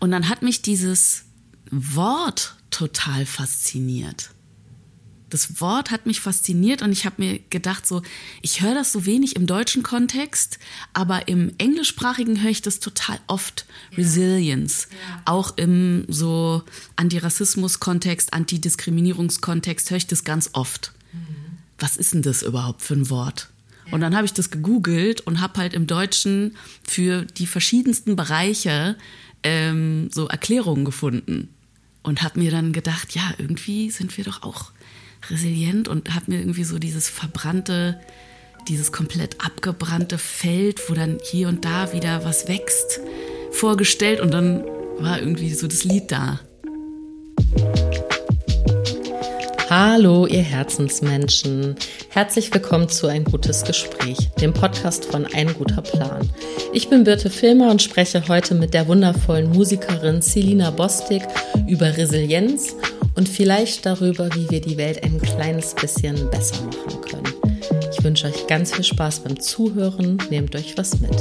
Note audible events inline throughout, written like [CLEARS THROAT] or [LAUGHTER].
Und dann hat mich dieses Wort total fasziniert. Das Wort hat mich fasziniert und ich habe mir gedacht, so, ich höre das so wenig im deutschen Kontext, aber im englischsprachigen höre ich das total oft. Ja. Resilience. Ja. Auch im so Antirassismus-Kontext, Antidiskriminierungskontext höre ich das ganz oft. Mhm. Was ist denn das überhaupt für ein Wort? Ja. Und dann habe ich das gegoogelt und habe halt im Deutschen für die verschiedensten Bereiche ähm, so Erklärungen gefunden und habe mir dann gedacht, ja, irgendwie sind wir doch auch resilient und habe mir irgendwie so dieses verbrannte, dieses komplett abgebrannte Feld, wo dann hier und da wieder was wächst, vorgestellt und dann war irgendwie so das Lied da. Hallo, ihr Herzensmenschen. Herzlich willkommen zu Ein gutes Gespräch, dem Podcast von Ein guter Plan. Ich bin Birte Filmer und spreche heute mit der wundervollen Musikerin Selina Bostik über Resilienz und vielleicht darüber, wie wir die Welt ein kleines bisschen besser machen können. Ich wünsche euch ganz viel Spaß beim Zuhören. Nehmt euch was mit.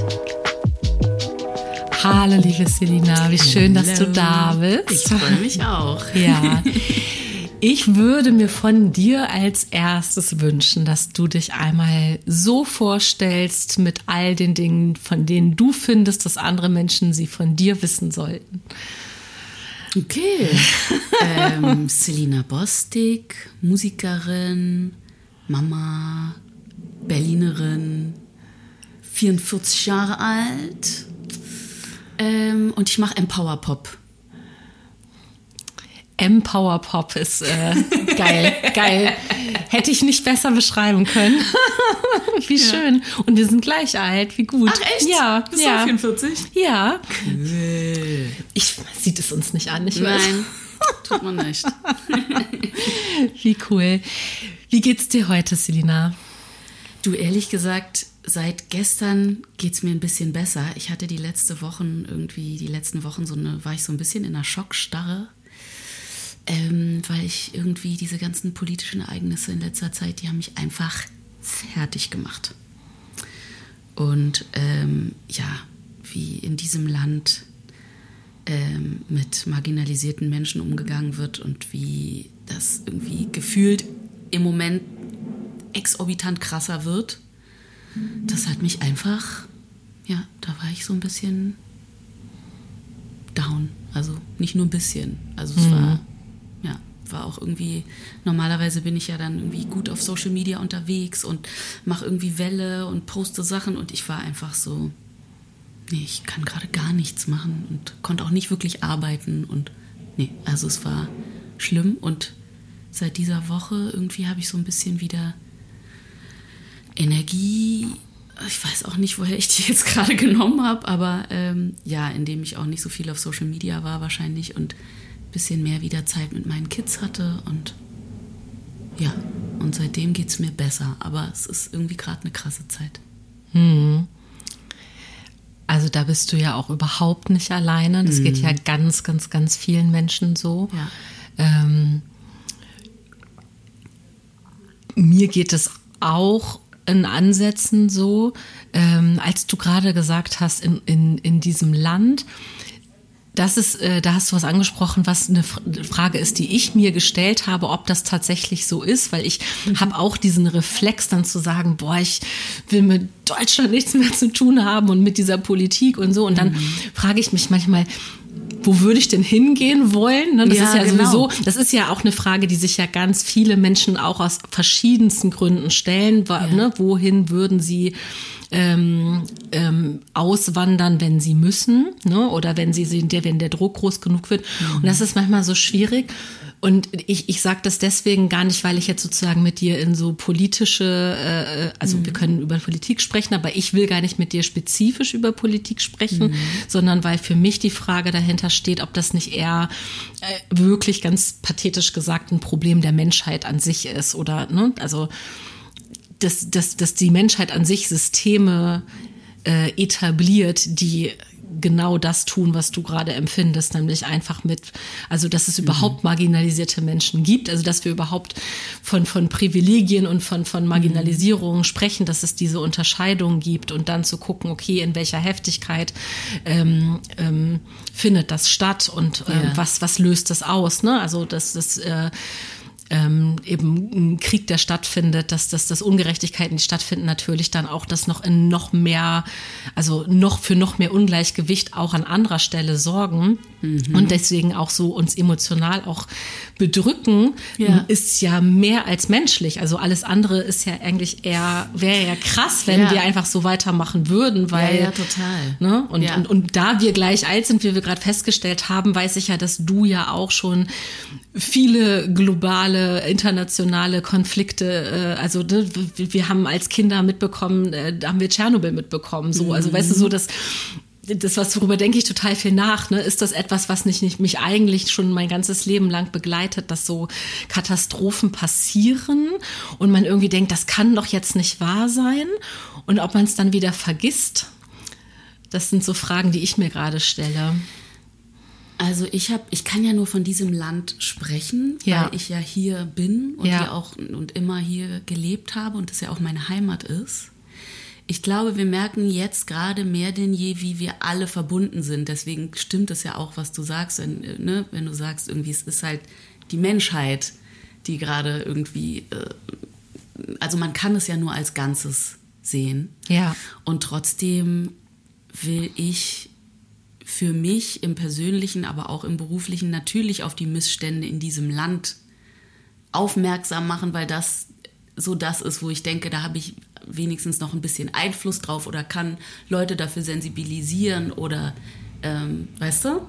Hallo, liebe Selina, wie schön, dass du da bist. Ich freue mich auch. Ja. [LAUGHS] Ich würde mir von dir als erstes wünschen, dass du dich einmal so vorstellst mit all den Dingen, von denen du findest, dass andere Menschen sie von dir wissen sollten. Okay. [LAUGHS] ähm, Selina Bostik, Musikerin, Mama, Berlinerin, 44 Jahre alt. Ähm, und ich mache Empower Pop. Empower Pop ist äh, geil, geil. Hätte ich nicht besser beschreiben können. [LAUGHS] wie ja. schön. Und wir sind gleich alt, wie gut. Ach echt? Ja. Bist ja. du 44? Ja. Cool. Ich sieht es uns nicht an, ich weiß. Nein, tut man nicht. [LAUGHS] wie cool. Wie geht's dir heute, Selina? Du, ehrlich gesagt, seit gestern geht es mir ein bisschen besser. Ich hatte die letzte Wochen irgendwie, die letzten Wochen so eine, war ich so ein bisschen in einer Schockstarre ähm, weil ich irgendwie diese ganzen politischen Ereignisse in letzter Zeit, die haben mich einfach fertig gemacht. Und ähm, ja, wie in diesem Land ähm, mit marginalisierten Menschen umgegangen wird und wie das irgendwie gefühlt im Moment exorbitant krasser wird, das hat mich einfach, ja, da war ich so ein bisschen down. Also nicht nur ein bisschen. Also es mhm. war war auch irgendwie, normalerweise bin ich ja dann irgendwie gut auf Social Media unterwegs und mache irgendwie Welle und poste Sachen und ich war einfach so, nee, ich kann gerade gar nichts machen und konnte auch nicht wirklich arbeiten und nee, also es war schlimm und seit dieser Woche irgendwie habe ich so ein bisschen wieder Energie. Ich weiß auch nicht, woher ich die [LAUGHS] jetzt gerade genommen habe, aber ähm, ja, indem ich auch nicht so viel auf Social Media war wahrscheinlich und bisschen mehr wieder Zeit mit meinen Kids hatte und ja, und seitdem geht es mir besser, aber es ist irgendwie gerade eine krasse Zeit. Hm. Also da bist du ja auch überhaupt nicht alleine. Das hm. geht ja ganz, ganz, ganz vielen Menschen so. Ja. Ähm, mir geht es auch in Ansätzen so, ähm, als du gerade gesagt hast, in, in, in diesem Land, das ist, äh, da hast du was angesprochen, was eine Frage ist, die ich mir gestellt habe, ob das tatsächlich so ist, weil ich mhm. habe auch diesen Reflex dann zu sagen, boah, ich will mit Deutschland nichts mehr zu tun haben und mit dieser Politik und so. Und dann mhm. frage ich mich manchmal, wo würde ich denn hingehen wollen? Ne, das ja, ist ja genau. sowieso, das ist ja auch eine Frage, die sich ja ganz viele Menschen auch aus verschiedensten Gründen stellen. Ja. Ne, wohin würden sie ähm, ähm, auswandern, wenn sie müssen, ne? oder wenn sie der, wenn der Druck groß genug wird. Mhm. Und das ist manchmal so schwierig. Und ich, ich sage das deswegen gar nicht, weil ich jetzt sozusagen mit dir in so politische, äh, also mhm. wir können über Politik sprechen, aber ich will gar nicht mit dir spezifisch über Politik sprechen, mhm. sondern weil für mich die Frage dahinter steht, ob das nicht eher äh, wirklich ganz pathetisch gesagt ein Problem der Menschheit an sich ist oder, ne, also dass, dass, dass die Menschheit an sich Systeme äh, etabliert, die genau das tun, was du gerade empfindest, nämlich einfach mit, also dass es überhaupt marginalisierte Menschen gibt, also dass wir überhaupt von, von Privilegien und von, von Marginalisierung sprechen, dass es diese Unterscheidung gibt und dann zu gucken, okay, in welcher Heftigkeit ähm, ähm, findet das statt und äh, Ja. was, was löst das aus, ne? Also dass das äh, ähm, eben ein Krieg, der stattfindet, dass, dass, dass Ungerechtigkeiten, die stattfinden, natürlich dann auch das noch in noch mehr, also noch für noch mehr Ungleichgewicht auch an anderer Stelle sorgen Mhm. und deswegen auch so uns emotional auch bedrücken, Ja. ist ja mehr als menschlich. Also alles andere ist ja eigentlich eher, wäre ja krass, wenn Ja. wir einfach so weitermachen würden, weil ja, ja, total. Ne? Und, und, und da wir gleich alt sind, wie wir gerade festgestellt haben, weiß ich ja, dass du ja auch schon viele globale, internationale Konflikte, äh, also ne, wir haben als Kinder mitbekommen, äh, da haben wir Tschernobyl mitbekommen, so, also weißt du, so das das, was worüber denke ich total viel nach, ne? Ist das etwas, was nicht, nicht mich eigentlich schon mein ganzes Leben lang begleitet, dass so Katastrophen passieren und man irgendwie denkt, das kann doch jetzt nicht wahr sein und ob man es dann wieder vergisst? Das sind so Fragen, die ich mir gerade stelle. Also ich habe, ich kann ja nur von diesem Land sprechen, Ja. weil ich ja hier bin und Ja. hier auch und immer hier gelebt habe und das ja auch meine Heimat ist. Ich glaube, wir merken jetzt gerade mehr denn je, wie wir alle verbunden sind. Deswegen stimmt es ja auch, was du sagst, wenn, äh, ne? wenn du sagst, irgendwie es ist halt die Menschheit, die gerade irgendwie, äh, also man kann es ja nur als Ganzes sehen. Ja. Und trotzdem will ich für mich im persönlichen, aber auch im beruflichen natürlich auf die Missstände in diesem Land aufmerksam machen, weil das so das ist, wo ich denke, da habe ich wenigstens noch ein bisschen Einfluss drauf oder kann Leute dafür sensibilisieren oder ähm, weißt du?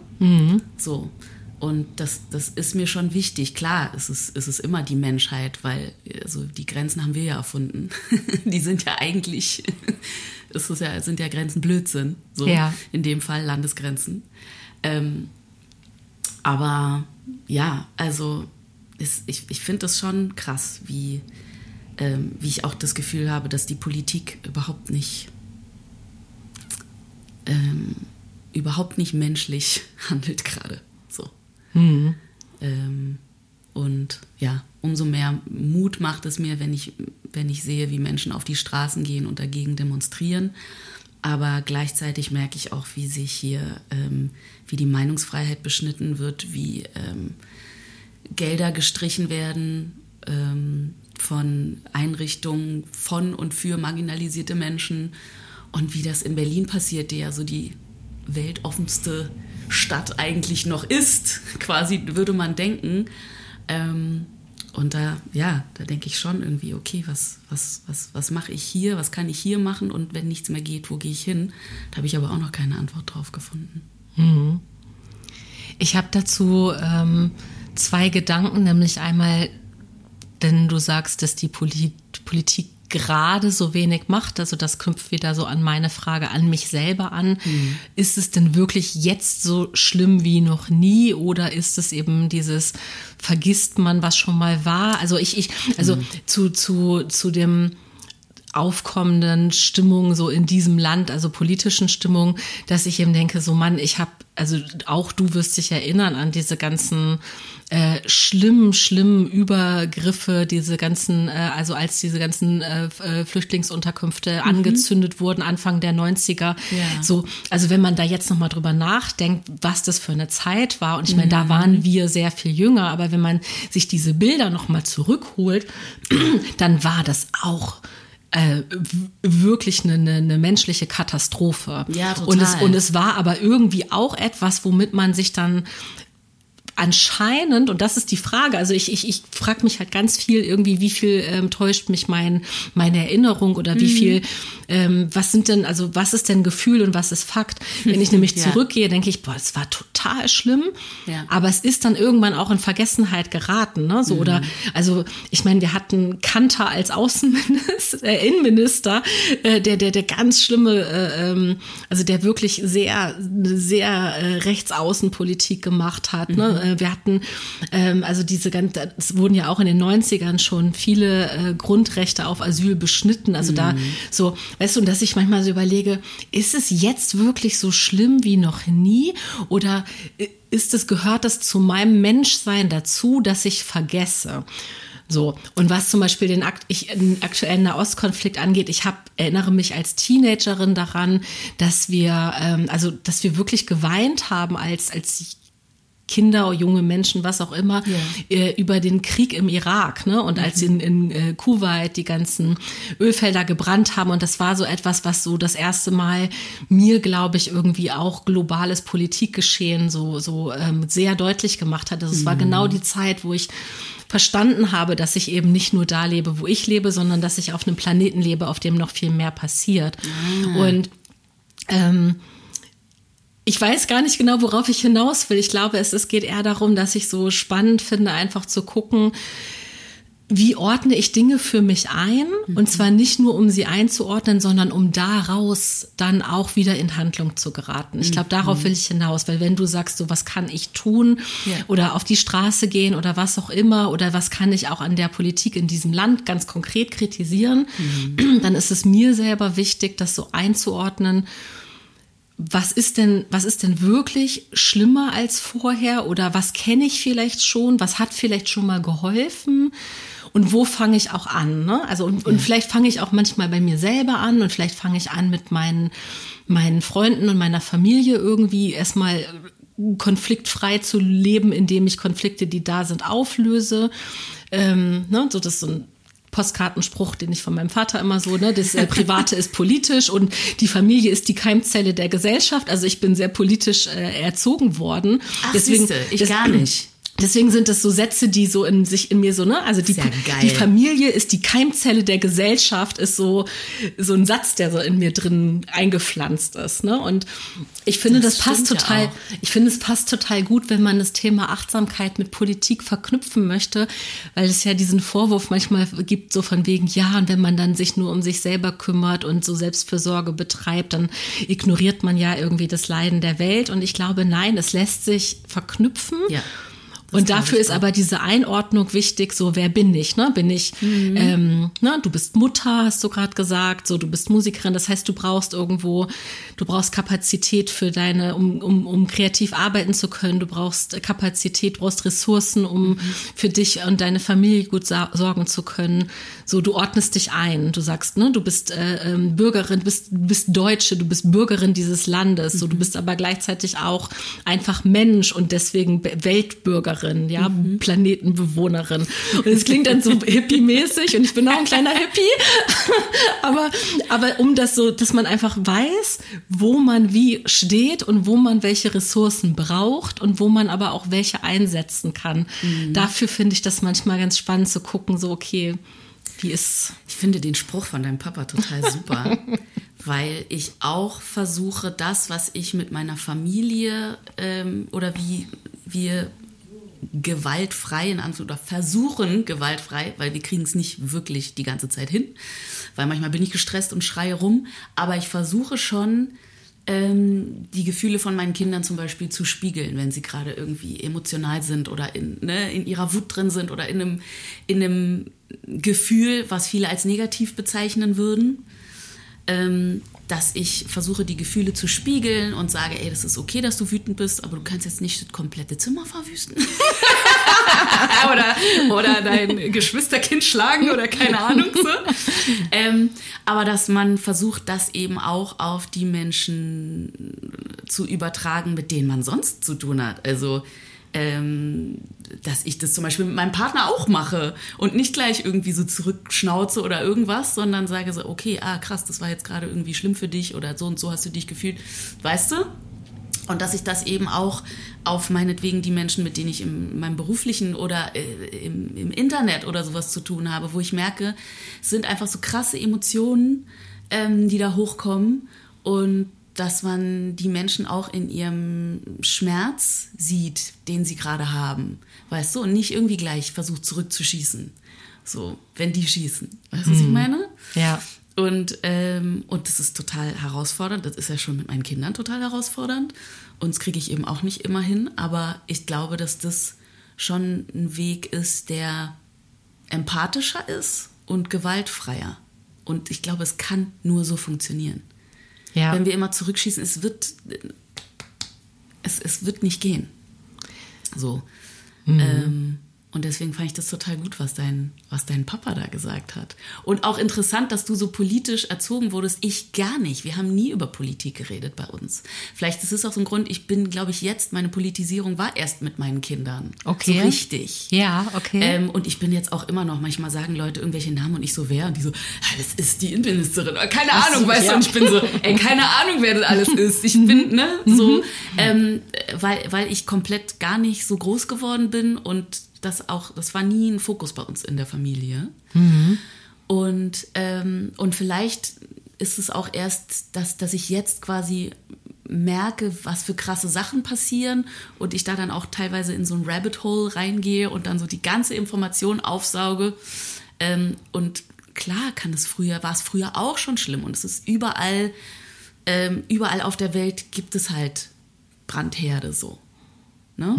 So. Und das, das ist mir schon wichtig. Klar, es ist, es ist immer die Menschheit, weil also die Grenzen haben wir ja erfunden. [LAUGHS] die sind ja eigentlich, [LAUGHS] es ist ja, sind ja Grenzen Blödsinn. So Ja. in dem Fall Landesgrenzen. Ähm, aber ja, also es, ich, ich finde das schon krass, wie, ähm, wie ich auch das Gefühl habe, dass die Politik überhaupt nicht ähm, überhaupt nicht menschlich [LAUGHS] handelt gerade. So. Ähm, und ja, umso mehr Mut macht es mir, wenn ich, wenn ich sehe, wie Menschen auf die Straßen gehen und dagegen demonstrieren. Aber gleichzeitig merke ich auch, wie sich hier, ähm, wie die Meinungsfreiheit beschnitten wird, wie ähm, Gelder gestrichen werden ähm, von Einrichtungen von und für marginalisierte Menschen und wie das in Berlin passiert, die ja so die weltoffenste Stadt eigentlich noch ist, quasi würde man denken. Ähm, und da, ja, da denke ich schon irgendwie, okay, was, was, was, was mache ich hier, was kann ich hier machen und wenn nichts mehr geht, wo gehe ich hin? Da habe ich aber auch noch keine Antwort drauf gefunden. Ich habe dazu ähm, zwei Gedanken, nämlich einmal, denn du sagst, dass die Polit Politik gerade so wenig macht, also das knüpft wieder so an meine Frage an mich selber an. Ist es denn wirklich jetzt so schlimm wie noch nie oder ist es eben dieses vergisst man, was schon mal war? Also ich, ich, also zu, zu, zu dem aufkommenden Stimmung so in diesem Land, also politischen Stimmung, dass ich eben denke, so Mann, ich habe, also auch du wirst dich erinnern an diese ganzen äh, schlimmen, schlimmen Übergriffe, diese ganzen, äh, also als diese ganzen äh, äh, Flüchtlingsunterkünfte angezündet wurden, Anfang der 90er. Ja. So, also wenn man da jetzt nochmal drüber nachdenkt, was das für eine Zeit war, und ich meine, da waren wir sehr viel jünger, aber wenn man sich diese Bilder nochmal zurückholt, [CLEARS THROAT] dann war das auch äh, wirklich eine, eine, eine menschliche Katastrophe. Ja, total. Und es, und es war aber irgendwie auch etwas, womit man sich dann anscheinend, und das ist die Frage, also ich, ich, ich frage mich halt ganz viel irgendwie, wie viel ähm, täuscht mich mein, meine Erinnerung oder Mhm. wie viel, ähm, was sind denn, also was ist denn Gefühl und was ist Fakt? Wenn ich [LAUGHS] nämlich Ja. zurückgehe, denke ich, boah, es war total schlimm, Ja. aber es ist dann irgendwann auch in Vergessenheit geraten, ne? So, oder, also ich meine, wir hatten Kanter als Außenminister, [LAUGHS] äh, Innenminister, äh, der, der, der ganz schlimme, äh, ähm, also der wirklich sehr, sehr äh, Rechtsaußenpolitik gemacht hat, ne? Äh, wir hatten, ähm, also diese ganze, es wurden ja auch in den 90ern schon viele äh, Grundrechte auf Asyl beschnitten. Also mhm. da so, weißt du, und dass ich manchmal so überlege, ist es jetzt wirklich so schlimm wie noch nie? Oder äh, ist es, gehört das zu meinem Menschsein dazu, dass ich vergesse? So. Und was zum Beispiel den, Akt, ich, den aktuellen Nahostkonflikt angeht, ich hab, erinnere mich als Teenagerin daran, dass wir, ähm, also, dass wir wirklich geweint haben als, als Kinder, junge Menschen, was auch immer, ja. äh, über den Krieg im Irak. Ne? Und mhm. als in, in äh, Kuwait die ganzen Ölfelder gebrannt haben. Und das war so etwas, was so das erste Mal mir, glaube ich, irgendwie auch globales Politikgeschehen so, so ähm, sehr deutlich gemacht hat. Also es mhm. war genau die Zeit, wo ich verstanden habe, dass ich eben nicht nur da lebe, wo ich lebe, sondern dass ich auf einem Planeten lebe, auf dem noch viel mehr passiert. Mhm. Und ähm, ich weiß gar nicht genau, worauf ich hinaus will. Ich glaube, es, es geht eher darum, dass ich so spannend finde, einfach zu gucken, wie ordne ich Dinge für mich ein? Und zwar nicht nur, um sie einzuordnen, sondern um daraus dann auch wieder in Handlung zu geraten. Ich glaube, darauf will ich hinaus, weil wenn du sagst, so was kann ich tun ja. oder auf die Straße gehen oder was auch immer oder was kann ich auch an der Politik in diesem Land ganz konkret kritisieren, mhm. dann ist es mir selber wichtig, das so einzuordnen was ist denn, was ist denn wirklich schlimmer als vorher oder was kenne ich vielleicht schon, was hat vielleicht schon mal geholfen und wo fange ich auch an? Ne? Also und, und vielleicht fange ich auch manchmal bei mir selber an und vielleicht fange ich an mit meinen meinen Freunden und meiner Familie irgendwie erstmal konfliktfrei zu leben, indem ich Konflikte, die da sind, auflöse. Ähm, ne? So das ist so ein Postkartenspruch, den ich von meinem Vater immer so, ne, das äh, Private ist politisch und die Familie ist die Keimzelle der Gesellschaft. Also ich bin sehr politisch äh, erzogen worden. Ach, Deswegen, siehste, ich das, gar nicht. Deswegen sind das so Sätze, die so in sich in mir so, ne? Also die, die Familie ist die Keimzelle der Gesellschaft, ist so, so ein Satz, der so in mir drin eingepflanzt ist, ne? Und ich finde, das, das passt total, ja ich finde, es passt total gut, wenn man das Thema Achtsamkeit mit Politik verknüpfen möchte, weil es ja diesen Vorwurf manchmal gibt, so von wegen, ja, und wenn man dann sich nur um sich selber kümmert und so Selbstfürsorge betreibt, dann ignoriert man ja irgendwie das Leiden der Welt. Und ich glaube, nein, es lässt sich verknüpfen. Ja und dafür ist aber diese Einordnung wichtig, so wer bin ich, ne? Bin ich, mhm. ähm, ne? du bist Mutter, hast du gerade gesagt, so du bist Musikerin, das heißt, du brauchst irgendwo, du brauchst Kapazität für deine, um, um, um kreativ arbeiten zu können, du brauchst Kapazität, du brauchst Ressourcen, um mhm. für dich und deine Familie gut sorgen zu können. So, du ordnest dich ein, du sagst, ne, du bist äh, ähm, Bürgerin, bist, bist Deutsche, du bist Bürgerin dieses Landes, mhm. so du bist aber gleichzeitig auch einfach Mensch und deswegen Weltbürgerin. Bewohnerin, ja, mhm. Planetenbewohnerin. Und es klingt dann so hippie-mäßig und ich bin auch ein kleiner Hippie. [LAUGHS] aber, aber um das so, dass man einfach weiß, wo man wie steht und wo man welche Ressourcen braucht und wo man aber auch welche einsetzen kann. Mhm. Dafür finde ich das manchmal ganz spannend zu gucken, so, okay, wie ist. Ich finde den Spruch von deinem Papa total super. [LAUGHS] weil ich auch versuche, das, was ich mit meiner Familie ähm, oder wie wir gewaltfrei in Anführungszeichen oder versuchen gewaltfrei, weil wir kriegen es nicht wirklich die ganze Zeit hin, weil manchmal bin ich gestresst und schreie rum, aber ich versuche schon ähm, die Gefühle von meinen Kindern zum Beispiel zu spiegeln, wenn sie gerade irgendwie emotional sind oder in, ne, in ihrer Wut drin sind oder in einem, in einem Gefühl, was viele als negativ bezeichnen würden. Ähm, dass ich versuche, die Gefühle zu spiegeln und sage, ey, das ist okay, dass du wütend bist, aber du kannst jetzt nicht das komplette Zimmer verwüsten. [LAUGHS] oder, oder dein Geschwisterkind schlagen oder keine Ahnung so. [LAUGHS] Ähm, aber dass man versucht, das eben auch auf die Menschen zu übertragen, mit denen man sonst zu tun hat. Also ähm, dass ich das zum Beispiel mit meinem Partner auch mache und nicht gleich irgendwie so zurückschnauze oder irgendwas, sondern sage so, okay, ah krass, das war jetzt gerade irgendwie schlimm für dich oder so und so hast du dich gefühlt, weißt du? Und dass ich das eben auch auf meinetwegen die Menschen, mit denen ich in meinem beruflichen oder äh, im, im, Internet oder sowas zu tun habe, wo ich merke, es sind einfach so krasse Emotionen, ähm, die da hochkommen und dass man die Menschen auch in ihrem Schmerz sieht, den sie gerade haben, weißt du, und nicht irgendwie gleich versucht zurückzuschießen. So, wenn die schießen. Weißt du, was ich mhm. meine? Ja. Und, ähm, und das ist total herausfordernd. Das ist ja schon mit meinen Kindern total herausfordernd. Und das kriege ich eben auch nicht immer hin. Aber ich glaube, dass das schon ein Weg ist, der empathischer ist und gewaltfreier. Und ich glaube, es kann nur so funktionieren. Ja. Wenn wir immer zurückschießen, es wird, es, es wird nicht gehen. So. Ähm, und deswegen fand ich das total gut, was dein, was dein Papa da gesagt hat. Und auch interessant, dass du so politisch erzogen wurdest. Ich gar nicht. Wir haben nie über Politik geredet bei uns. Vielleicht ist es auch so ein Grund, ich bin, glaube ich, jetzt, meine Politisierung war erst mit meinen Kindern. Okay. So richtig. Ja, okay. Ähm, und ich bin jetzt auch immer noch, manchmal sagen Leute irgendwelche Namen und ich so, wer? Und die so, das ist die Innenministerin. Keine Ach so, Ahnung, weißt ja. du? Und ich bin so, ey, keine Ahnung, wer das alles [LAUGHS] ist. Ich bin, ne, so, ähm, weil, weil ich komplett gar nicht so groß geworden bin und das auch, das war nie ein Fokus bei uns in der Familie. Und, ähm, und vielleicht ist es auch erst, dass, dass ich jetzt quasi merke, was für krasse Sachen passieren und ich da dann auch teilweise in so ein Rabbit Hole reingehe und dann so die ganze Information aufsauge. Ähm, und klar kann es früher, war es früher auch schon schlimm und es ist überall, ähm, überall auf der Welt gibt es halt Brandherde so. Ne?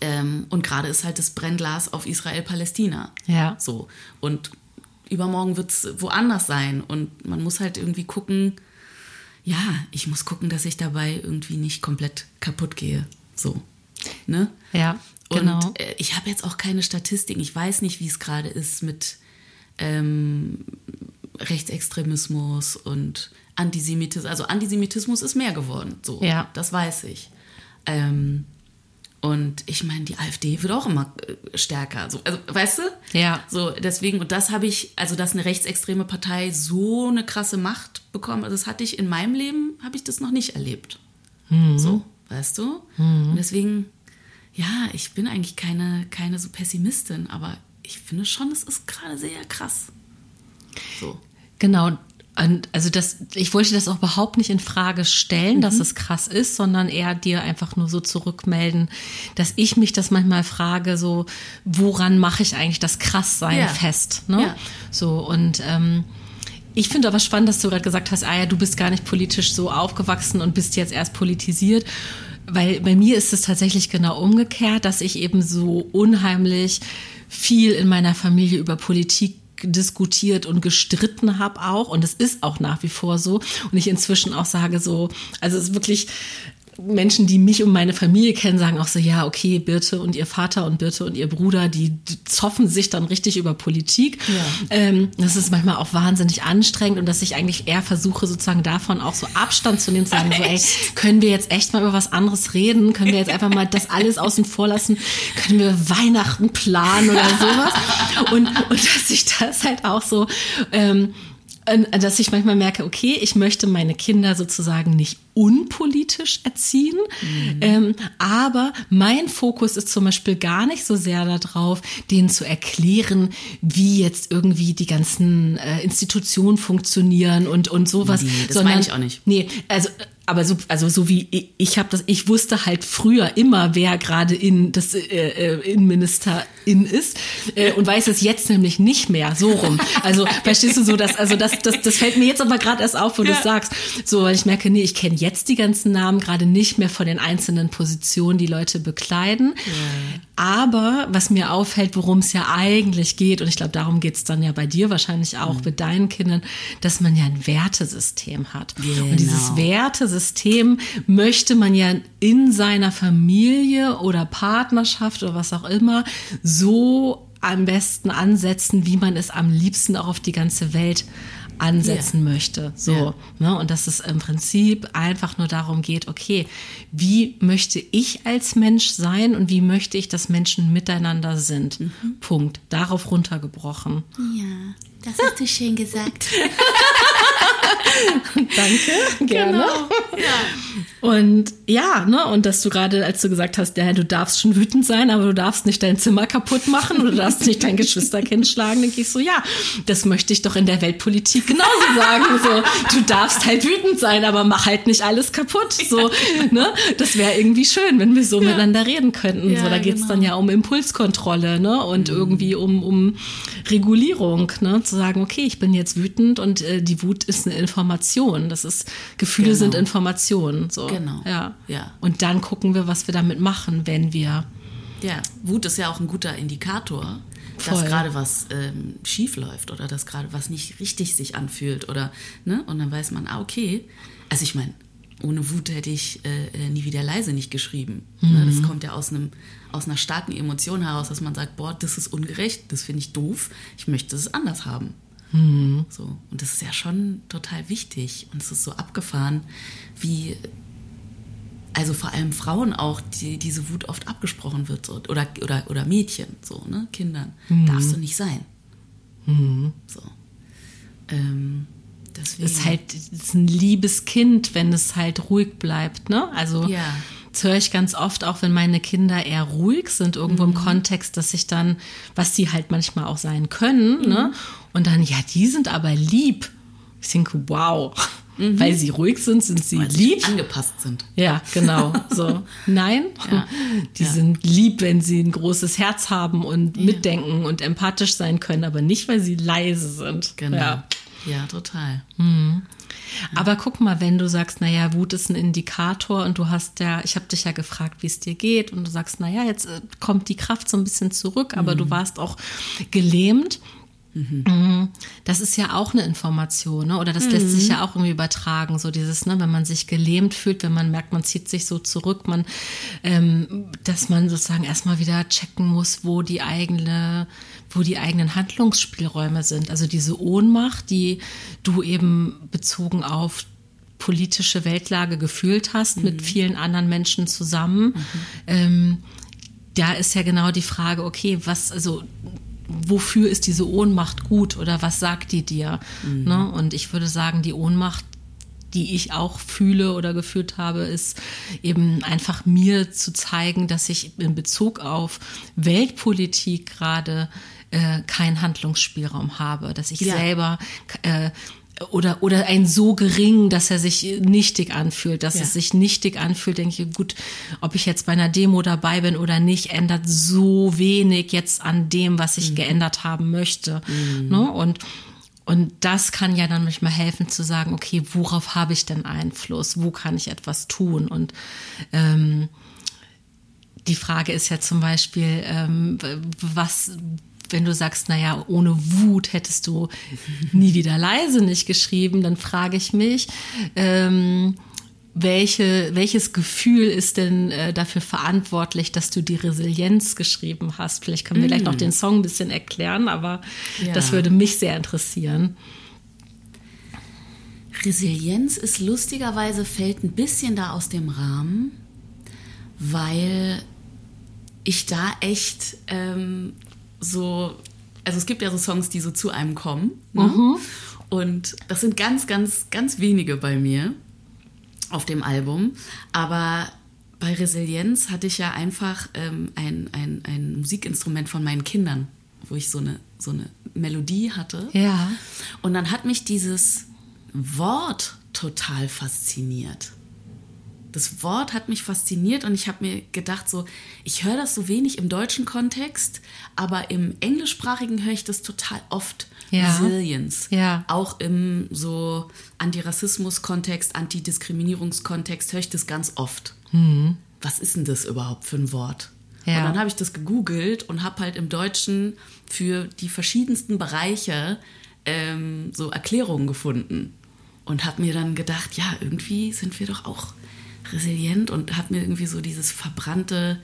Ähm, und gerade ist halt das Brennglas auf Israel-Palästina. Ja. So. Und übermorgen wird es woanders sein. Und man muss halt irgendwie gucken, ja, ich muss gucken, dass ich dabei irgendwie nicht komplett kaputt gehe. So. Ne? ja, Und genau. äh, ich habe jetzt auch keine Statistiken. Ich weiß nicht, wie es gerade ist mit ähm, Rechtsextremismus und Antisemitismus. Also Antisemitismus ist mehr geworden. So, Ja. das weiß ich. Ähm, und ich meine, die AfD wird auch immer äh, stärker. So, also, weißt du? Ja. So, deswegen, und das habe ich, also dass eine rechtsextreme Partei so eine krasse Macht bekommen, also das hatte ich in meinem Leben, habe ich das noch nicht erlebt. So, weißt du? Und deswegen, ja, ich bin eigentlich keine, keine so Pessimistin, aber ich finde schon, es ist gerade sehr krass. So. Genau. Und also das, ich wollte das auch überhaupt nicht in Frage stellen, dass es krass ist, sondern eher dir einfach nur so zurückmelden, dass ich mich das manchmal frage, so, woran mache ich eigentlich das Krasssein Ja. fest? Ne? Ja. So, und ähm, ich finde aber spannend, dass du gerade gesagt hast, ah ja, du bist gar nicht politisch so aufgewachsen und bist jetzt erst politisiert. Weil bei mir ist es tatsächlich genau umgekehrt, dass ich eben so unheimlich viel in meiner Familie über Politik diskutiert und gestritten habe auch. Und es ist auch nach wie vor so. Und ich inzwischen auch sage so, also es ist wirklich Menschen, die mich und meine Familie kennen, sagen auch so, ja, okay, Birte und ihr Vater und Birte und ihr Bruder, die, zoffen sich dann richtig über Politik. Ja. Ähm, das ist manchmal auch wahnsinnig anstrengend und dass ich eigentlich eher versuche, sozusagen davon auch so Abstand zu nehmen, zu sagen, so, ey, können wir jetzt echt mal über was anderes reden? Können wir jetzt einfach mal das alles außen vor lassen? Können wir Weihnachten planen oder sowas? Und, und dass ich das halt auch so, ähm, äh, dass ich manchmal merke, okay, ich möchte meine Kinder sozusagen nicht unpolitisch erziehen, ähm, aber mein Fokus ist zum Beispiel gar nicht so sehr darauf, denen zu erklären, wie jetzt irgendwie die ganzen äh, Institutionen funktionieren und und sowas. Nee, das sondern, meine ich auch nicht. Nee, also aber so, also so wie ich, ich habe das, ich wusste halt früher immer, wer gerade in das äh, äh, Innenministerin ist äh, und weiß es jetzt nämlich nicht mehr so rum. Also verstehst du so, dass also das das das fällt mir jetzt aber gerade erst auf, wo du Ja. es sagst, so weil ich merke, nee, ich kenne jetzt die ganzen Namen gerade nicht mehr von den einzelnen Positionen, die Leute bekleiden. Aber was mir auffällt, worum es ja eigentlich geht, und ich glaube, darum geht es dann ja bei dir wahrscheinlich auch Mhm. mit deinen Kindern, dass man ja ein Wertesystem hat. Und dieses Genau. Wertesystem möchte man ja in seiner Familie oder Partnerschaft oder was auch immer so am besten ansetzen, wie man es am liebsten auch auf die ganze Welt ansetzen möchte. So, Ja. ne? Und dass es im Prinzip einfach nur darum geht, okay, wie möchte ich als Mensch sein und wie möchte ich, dass Menschen miteinander sind? Mhm. Punkt. Darauf runtergebrochen. Ja, das hast du schön gesagt. [LAUGHS] [LAUGHS] Danke, gerne. Genau. Ja. Und ja, ne, und dass du gerade, als du gesagt hast, ja, du darfst schon wütend sein, aber du darfst nicht dein Zimmer kaputt machen oder du darfst nicht dein Geschwisterkind schlagen, denke ich so, ja, das möchte ich doch in der Weltpolitik genauso sagen. So, du darfst halt wütend sein, aber mach halt nicht alles kaputt. So, ne? Das wäre irgendwie schön, wenn wir so ja. miteinander reden könnten. Ja, so, da geht's genau. dann ja um Impulskontrolle, ne? Und mhm. irgendwie um, um Regulierung, ne? Zu sagen, okay, ich bin jetzt wütend und äh, die Wut ist eine Information. Das ist, Gefühle genau. sind Informationen. So. Genau. Ja. ja. Und dann gucken wir, was wir damit machen, wenn wir. Ja, Wut ist ja auch ein guter Indikator, Voll. dass gerade was ähm, schief läuft oder dass gerade was nicht richtig sich anfühlt oder ne und dann weiß man ah okay also ich meine ohne Wut hätte ich äh, äh, nie wieder leise nicht geschrieben. Ne, mhm. Das kommt ja aus, einem, aus einer starken Emotion heraus, dass man sagt, boah, das ist ungerecht, das finde ich doof, ich möchte es anders haben. Mhm. So. Und das ist ja schon total wichtig. Und es ist so abgefahren, wie, also vor allem Frauen auch, die, diese Wut oft abgesprochen wird. So. Oder, oder, oder Mädchen, so, ne? Kindern. Mhm. Darfst du nicht sein. Mhm. So. Ähm, Deswegen. Ist halt ist ein liebes Kind, wenn es halt ruhig bleibt, ne? Also ja. das höre ich ganz oft, auch wenn meine Kinder eher ruhig sind, irgendwo mhm. im Kontext, dass ich dann, was sie halt manchmal auch sein können, ne? mhm. ne? Und dann, ja, die sind aber lieb. Ich denke, wow. Mhm. Weil sie ruhig sind, sind sie Weil lieb. Sie angepasst sind. Ja, genau. [LAUGHS] So. Nein, ja. die ja. sind lieb, wenn sie ein großes Herz haben und ja. mitdenken und empathisch sein können, aber nicht, weil sie leise sind. Genau. Ja. Ja, total. Mhm. Aber guck mal, wenn du sagst, naja, Wut ist ein Indikator und du hast ja, ich habe dich ja gefragt, wie es dir geht und du sagst, naja, jetzt äh, kommt die Kraft so ein bisschen zurück, aber mhm. du warst auch gelähmt. Mhm. Das ist ja auch eine Information, ne? oder das mhm. lässt sich ja auch irgendwie übertragen, so dieses, ne, wenn man sich gelähmt fühlt, wenn man merkt, man zieht sich so zurück, man, ähm, dass man sozusagen erstmal wieder checken muss, wo die eigene, wo die eigenen Handlungsspielräume sind. Also diese Ohnmacht, die du eben bezogen auf politische Weltlage gefühlt hast mhm. mit vielen anderen Menschen zusammen. Mhm. Ähm, da ist ja genau die Frage, okay, was, also wofür ist diese Ohnmacht gut oder was sagt die dir? Mhm. Ne? Und ich würde sagen, die Ohnmacht, die ich auch fühle oder gefühlt habe, ist eben einfach mir zu zeigen, dass ich in Bezug auf Weltpolitik gerade äh, keinen Handlungsspielraum habe, dass ich ja. selber äh, oder, oder ein so gering, dass er sich nichtig anfühlt, dass ja. es sich nichtig anfühlt, denke ich, gut, ob ich jetzt bei einer Demo dabei bin oder nicht, ändert so wenig jetzt an dem, was ich mhm. geändert haben möchte. Mhm. Ne? Und, und das kann ja dann manchmal helfen zu sagen, okay, worauf habe ich denn Einfluss? Wo kann ich etwas tun? Und ähm, die Frage ist ja zum Beispiel, ähm, was, wenn du sagst, naja, ohne Wut hättest du nie wieder leise nicht geschrieben, dann frage ich mich, ähm, welche, welches Gefühl ist denn äh, dafür verantwortlich, dass du die Resilienz geschrieben hast? Vielleicht können wir mm. gleich noch mm. den Song ein bisschen erklären, aber ja. das würde mich sehr interessieren. Resilienz ist lustigerweise fällt ein bisschen da aus dem Rahmen, weil ich da echt ähm, so, also es gibt ja so Songs, die so zu einem kommen. Ne? Mhm. Und das sind ganz, ganz, ganz wenige bei mir auf dem Album. Aber bei Resilienz hatte ich ja einfach ähm, ein, ein, ein Musikinstrument von meinen Kindern, wo ich so eine, so eine Melodie hatte. Ja. Und dann hat mich dieses Wort total fasziniert das Wort hat mich fasziniert und ich habe mir gedacht, so, ich höre das so wenig im deutschen Kontext, aber im englischsprachigen höre ich das total oft. Ja. Resilience. Ja. Auch im so Antirassismus-Kontext, Antidiskriminierungskontext höre ich das ganz oft. Mhm. Was ist denn das überhaupt für ein Wort? Ja. Und dann habe ich das gegoogelt und habe halt im Deutschen für die verschiedensten Bereiche ähm, so Erklärungen gefunden. Und habe mir dann gedacht, ja, irgendwie sind wir doch auch resilient und habe mir irgendwie so dieses verbrannte,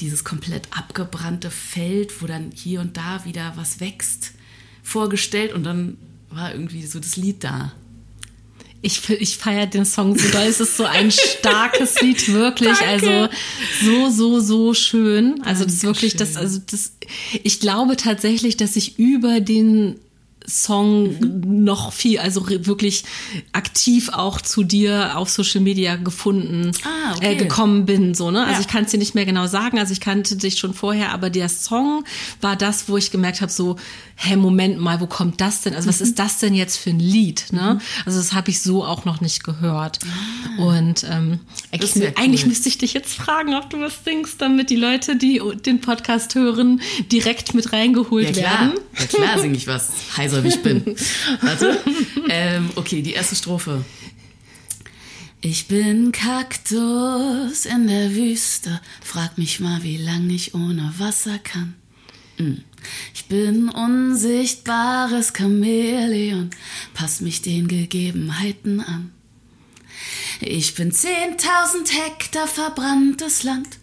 dieses komplett abgebrannte Feld, wo dann hier und da wieder was wächst, vorgestellt und dann war irgendwie so das Lied da. Ich, ich feiere den Song so doll. Es ist so ein starkes Lied, [LAUGHS] wirklich. Danke. Also so, so, so schön. Also das ist wirklich das, also das, ich glaube tatsächlich, dass ich über den Song mhm. noch viel, also wirklich aktiv auch zu dir auf Social Media gefunden, ah, okay. äh, gekommen bin, so, ne? Also ja. ich kann es dir nicht mehr genau sagen, also ich kannte dich schon vorher, aber der Song war das, wo ich gemerkt habe, so, hä, Moment mal, wo kommt das denn? Also was mhm. ist das denn jetzt für ein Lied, ne? Mhm. Also das habe ich so auch noch nicht gehört. Ah. Und ähm, eigentlich, cool. eigentlich müsste ich dich jetzt fragen, ob du was singst, damit die Leute, die den Podcast hören, direkt mit reingeholt ja, werden. Ja klar singe ich was. Heiser wie ich bin. Warte. [LAUGHS] Ähm, okay, die erste Strophe. Ich bin Kaktus in der Wüste, frag mich mal, wie lange ich ohne Wasser kann. Hm. Ich bin unsichtbares Chamäleon, pass mich den Gegebenheiten an. Ich bin zehntausend Hektar verbranntes Land,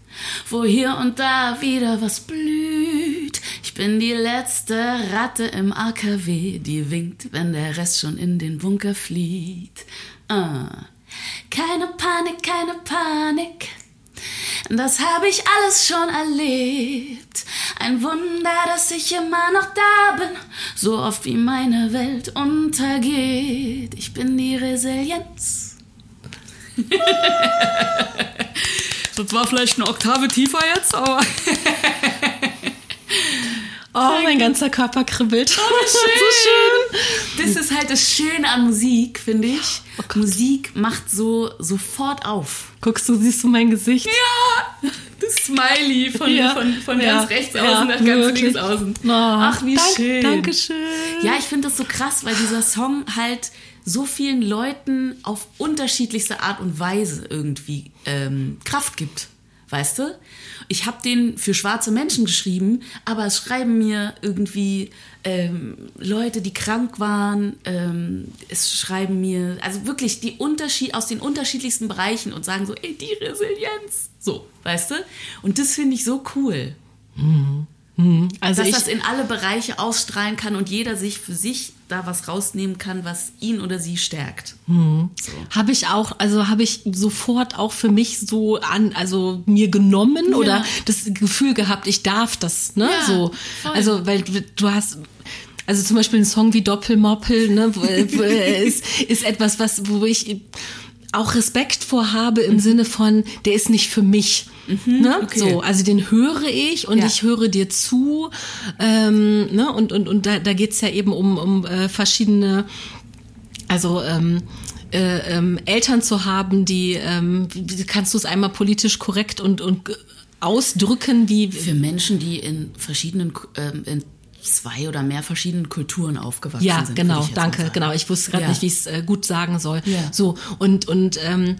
wo hier und da wieder was blüht. Ich bin die letzte Ratte im AKW, die winkt, wenn der Rest schon in den Bunker flieht. Ah. Keine Panik, keine Panik. Das habe ich alles schon erlebt. Ein Wunder, dass ich immer noch da bin, so oft wie meine Welt untergeht. Ich bin die Resilienz. [LAUGHS] das war vielleicht eine Oktave tiefer jetzt, aber. [LAUGHS] Oh, mein ganzer Körper kribbelt. Oh, [LAUGHS] schön. so schön. Das ist halt das Schöne an Musik, finde ich. Oh Musik macht so sofort auf. Guckst du, siehst du mein Gesicht? Ja, das Smiley von, ja. von, von ja. ganz rechts außen nach ganz wirklich. links außen. Oh, Ach, wie dank, schön. Dankeschön. Ja, ich finde das so krass, weil dieser Song halt so vielen Leuten auf unterschiedlichste Art und Weise irgendwie ähm, Kraft gibt. Weißt du? Ich habe den für schwarze Menschen geschrieben, aber es schreiben mir irgendwie ähm, Leute, die krank waren. Ähm, es schreiben mir, also wirklich die Unterschied aus den unterschiedlichsten Bereichen und sagen so, ey, die Resilienz. So, weißt du? Und das finde ich so cool. Mhm. Mhm. Also dass das in alle Bereiche ausstrahlen kann und jeder sich für sich da was rausnehmen kann, was ihn oder sie stärkt. Mhm. So. Habe ich auch, also habe ich sofort auch für mich so an, also mir genommen ja. oder das Gefühl gehabt, ich darf das, ne? Ja, so, voll. also weil du hast also zum Beispiel ein Song wie Doppelmoppel, ne, [LAUGHS] ist, ist etwas, was, wo ich auch Respekt vorhabe im mhm. Sinne von, der ist nicht für mich. Mhm, ne? okay. So, also den höre ich und ja. ich höre dir zu. Ähm, ne? Und, und, und da, da geht's ja eben um, um äh, verschiedene, also ähm, äh, ähm, Eltern zu haben, die, ähm, wie kannst du es einmal politisch korrekt und, und ausdrücken, wie. Für Menschen, die in verschiedenen ähm, in zwei oder mehr verschiedenen Kulturen aufgewachsen ja, sind. Ja, genau, danke, genau. Ich wusste gerade ja. nicht, wie ich es äh, gut sagen soll. Ja. So und und ähm,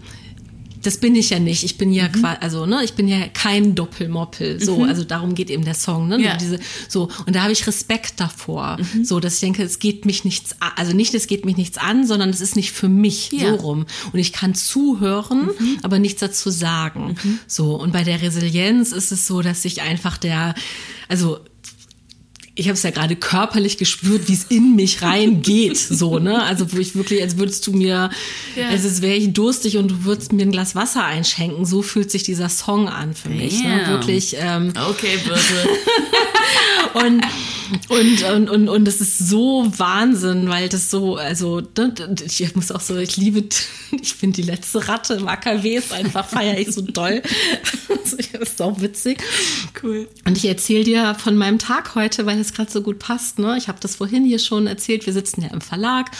das bin ich ja nicht. Ich bin ja mhm. quasi, also ne, ich bin ja kein Doppelmoppel. So, mhm. also darum geht eben der Song. Ne? Ja. Diese, so und da habe ich Respekt davor. Mhm. So, dass ich denke, es geht mich nichts, also nicht, es geht mich nichts an, sondern es ist nicht für mich ja. so rum. Und ich kann zuhören, mhm. aber nichts dazu sagen. Mhm. So und bei der Resilienz ist es so, dass ich einfach der, also ich habe es ja gerade körperlich gespürt, wie es in mich reingeht, [LAUGHS] so, ne? Also wo ich wirklich, als würdest du mir, ja. als wäre ich durstig und du würdest mir ein Glas Wasser einschenken. So fühlt sich dieser Song an für mich. Ne? Wirklich. Ähm, okay, bitte. [LAUGHS] und und, und, und, und es ist so Wahnsinn, weil das so, also, ne, ich muss auch so, ich liebe, [LAUGHS] ich finde die letzte Ratte im AKW ist einfach, feiere ich so doll. Das ist auch witzig. Cool. Und ich erzähle dir von meinem Tag heute, weil es gerade so gut passt. Ne? Ich habe das vorhin hier schon erzählt. Wir sitzen ja im Verlag.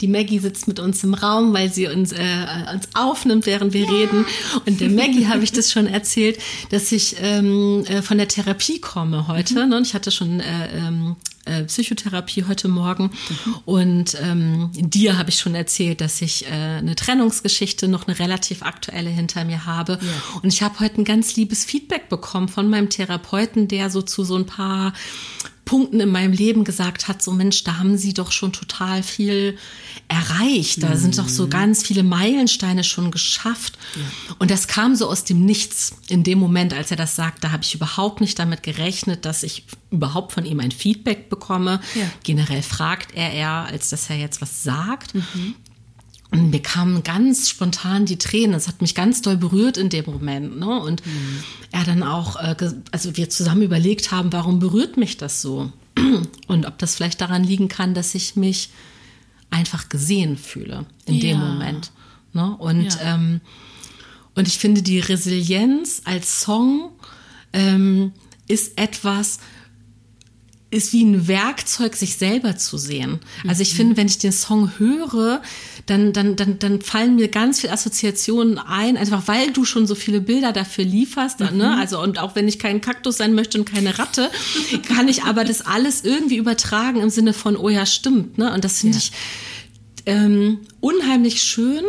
Die Maggie sitzt mit uns im Raum, weil sie uns, äh, uns aufnimmt, während wir ja. reden. Und der Maggie habe ich das schon erzählt, dass ich ähm, äh, von der Therapie komme heute. Mhm. Ne? Und ich hatte schon äh, ähm, äh, Psychotherapie heute Morgen. Mhm. Und ähm, dir habe ich schon erzählt, dass ich äh, eine Trennungsgeschichte noch eine relativ aktuelle hinter mir habe. Ja. Und ich habe heute ein ganz liebes Feedback bekommen von meinem Therapeuten, der so zu so ein paar Punkten in meinem Leben gesagt hat, so Mensch, da haben sie doch schon total viel erreicht. Da mhm. sind doch so mhm. ganz viele Meilensteine schon geschafft. Ja. Und das kam so aus dem Nichts. In dem Moment, als er das sagt, da habe ich überhaupt nicht damit gerechnet, dass ich überhaupt von ihm ein Feedback bekomme. Ja. Generell fragt er eher, als dass er jetzt was sagt. Mhm. Und mir kamen ganz spontan die Tränen. Das hat mich ganz doll berührt in dem Moment. Ne? Und mhm. er dann auch, äh, also wir zusammen überlegt haben, warum berührt mich das so? [CLEARS THROAT] Und ob das vielleicht daran liegen kann, dass ich mich einfach gesehen fühle in Ja. dem Moment. Ne? Und, Ja. ähm, und ich finde, die Resilienz als Song ähm, ist etwas, ist wie ein Werkzeug, sich selber zu sehen. Also ich finde, wenn ich den Song höre, dann, dann, dann, dann fallen mir ganz viele Assoziationen ein, einfach weil du schon so viele Bilder dafür lieferst. Ne? Also und auch wenn ich kein Kaktus sein möchte und keine Ratte, [LAUGHS] kann ich aber das alles irgendwie übertragen im Sinne von, oh ja, stimmt. Ne? Und das finde Ja. ich ähm, unheimlich schön.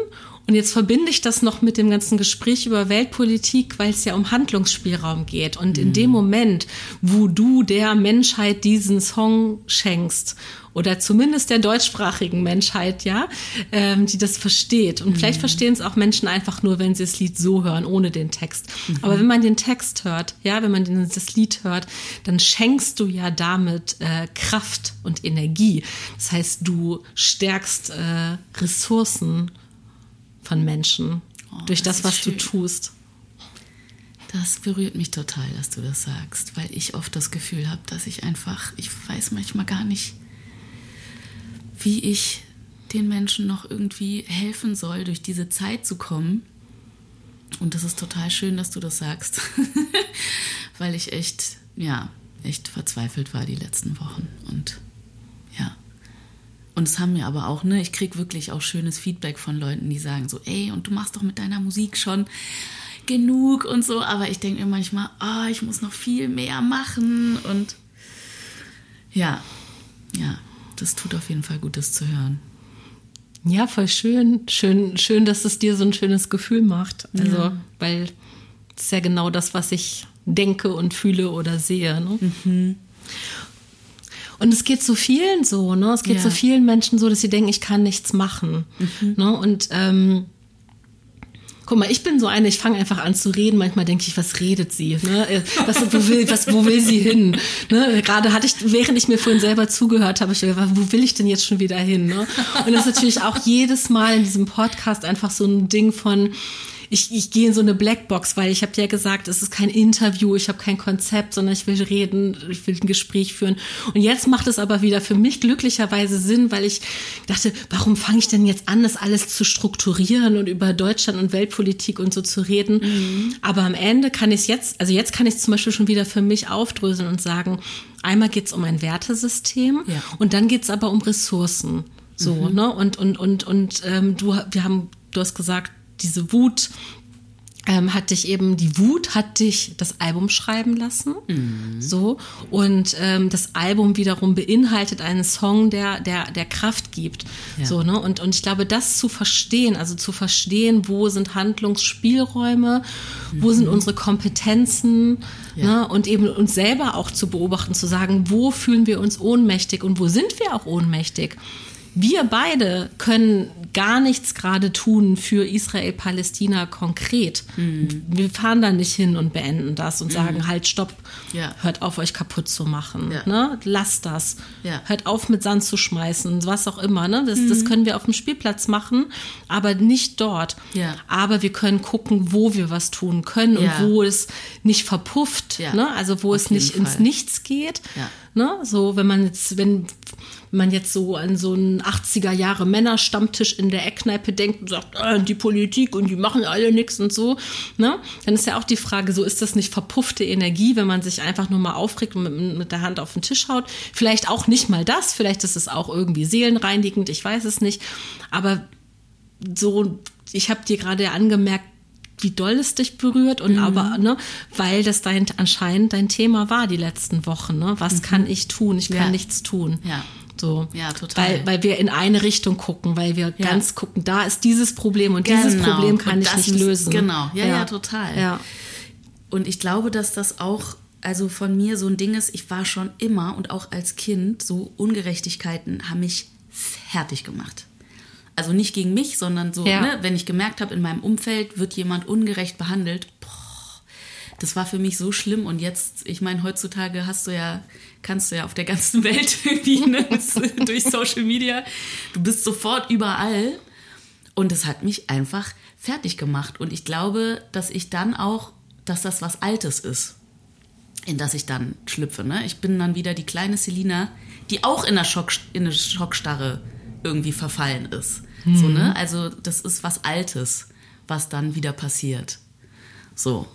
Und jetzt verbinde ich das noch mit dem ganzen Gespräch über Weltpolitik, weil es ja um Handlungsspielraum geht. Und in dem Moment, wo du der Menschheit diesen Song schenkst, oder zumindest der deutschsprachigen Menschheit, ja, ähm, die das versteht. Und vielleicht verstehen es auch Menschen einfach nur, wenn sie das Lied so hören, ohne den Text. Aber wenn man den Text hört, ja, wenn man den, das Lied hört, dann schenkst du ja damit äh, Kraft und Energie. Das heißt, du stärkst äh, Ressourcen von Menschen Oh, durch das das, was schön. du tust. Das berührt mich total, dass du das sagst, weil ich oft das Gefühl habe, dass ich einfach, ich weiß manchmal gar nicht, wie ich den Menschen noch irgendwie helfen soll, durch diese Zeit zu kommen. Und das ist total schön, dass du das sagst, [LAUGHS] weil ich echt, ja, echt verzweifelt war die letzten Wochen. Und. Und es haben mir aber auch, ne, ich krieg wirklich auch schönes Feedback von Leuten, die sagen so, ey, und du machst doch mit deiner Musik schon genug und so, aber ich denke mir manchmal, ah, ich muss noch viel mehr machen und ja, ja, das tut auf jeden Fall gut, das zu hören. Ja, voll schön. Schön, schön, dass es dir so ein schönes Gefühl macht. Also, Ja. weil es ist ja genau das, was ich denke und fühle oder sehe. Ne? Mhm. Und es geht so vielen so, ne? Es geht Ja. so vielen Menschen so, dass sie denken, ich kann nichts machen. Mhm. Ne? Und ähm, Guck mal, ich bin so eine, ich fange einfach an zu reden. Manchmal denke ich, was redet sie? Ne? Äh, Was, wo, will, was, wo will sie hin? Ne? Gerade hatte ich, während ich mir vorhin selber zugehört habe, ich gedacht, wo will ich denn jetzt schon wieder hin? Ne? Und das ist natürlich auch jedes Mal in diesem Podcast einfach so ein Ding von, ich, ich gehe in so eine Blackbox, weil ich habe dir ja gesagt, es ist kein Interview, ich habe kein Konzept, sondern ich will reden, ich will ein Gespräch führen. Und jetzt macht es aber wieder für mich glücklicherweise Sinn, weil ich dachte, warum fange ich denn jetzt an, das alles zu strukturieren und über Deutschland und Weltpolitik und so zu reden? Aber am Ende kann ich es jetzt, also jetzt kann ich es zum Beispiel schon wieder für mich aufdröseln und sagen, einmal geht es um ein Wertesystem Ja. und dann geht es aber um Ressourcen. So, ne? Und, und, und, und ähm, du, wir haben, du hast gesagt, diese Wut ähm, hat dich eben, die Wut hat dich das Album schreiben lassen. So. Und ähm, das Album wiederum beinhaltet einen Song, der, der, der Kraft gibt. Ja. So, ne? Und, und ich glaube, das zu verstehen, also zu verstehen, wo sind Handlungsspielräume, wo sind unsere Kompetenzen, Ja. ne? und eben uns selber auch zu beobachten, zu sagen, wo fühlen wir uns ohnmächtig und wo sind wir auch ohnmächtig. Wir beide können gar nichts gerade tun für Israel-Palästina konkret. Mhm. Wir fahren da nicht hin und beenden das und sagen, halt, stopp, Ja. hört auf, euch kaputt zu machen. Ja. Ne? Lasst das. Ja. Hört auf, mit Sand zu schmeißen, was auch immer. Ne? Das, Mhm. das können wir auf dem Spielplatz machen, aber nicht dort. Aber wir können gucken, wo wir was tun können und wo es nicht verpufft. Ja. Ne? Also wo Auf es nicht jeden ins Fall. Nichts geht. Ja. Ne? So, wenn man jetzt, wenn wenn man jetzt so an so einen 80er Jahre Männerstammtisch in der Eckkneipe denkt und sagt, äh, die Politik und die machen alle nichts und so, ne? Dann ist ja auch die Frage, so ist das nicht verpuffte Energie, wenn man sich einfach nur mal aufregt und mit, mit der Hand auf den Tisch haut? Vielleicht auch nicht mal das, vielleicht ist es auch irgendwie seelenreinigend, ich weiß es nicht. Aber so, ich habe dir gerade angemerkt, wie doll es dich berührt und aber, ne, weil das dein anscheinend dein Thema war die letzten Wochen, ne? Was kann ich tun? Ich kann Ja. nichts tun. Ja. So. Ja, total. Weil, weil wir in eine Richtung gucken, weil wir Ja. ganz gucken, da ist dieses Problem und dieses Genau. Problem kann Und ich nicht lösen. genau. Ja, ja, total. Ja. Und ich glaube, dass das auch, also von mir so ein Ding ist, ich war schon immer und auch als Kind, so Ungerechtigkeiten haben mich fertig gemacht. Also nicht gegen mich, sondern so, Ja. ne, wenn ich gemerkt habe, in meinem Umfeld wird jemand ungerecht behandelt, boah, das war für mich so schlimm. Und jetzt, ich meine, heutzutage hast du ja, kannst du ja auf der ganzen [LAUGHS] Welt irgendwie ne, [LAUGHS] durch Social Media, du bist sofort überall. Und es hat mich einfach fertig gemacht. Und ich glaube, dass ich dann auch, dass das was Altes ist. in das ich dann schlüpfe. Ne? Ich bin dann wieder die kleine Selina, die auch in, einer Schock, in eine Schockstarre irgendwie verfallen ist. Mhm. So, ne? Also das ist was Altes, was dann wieder passiert. So.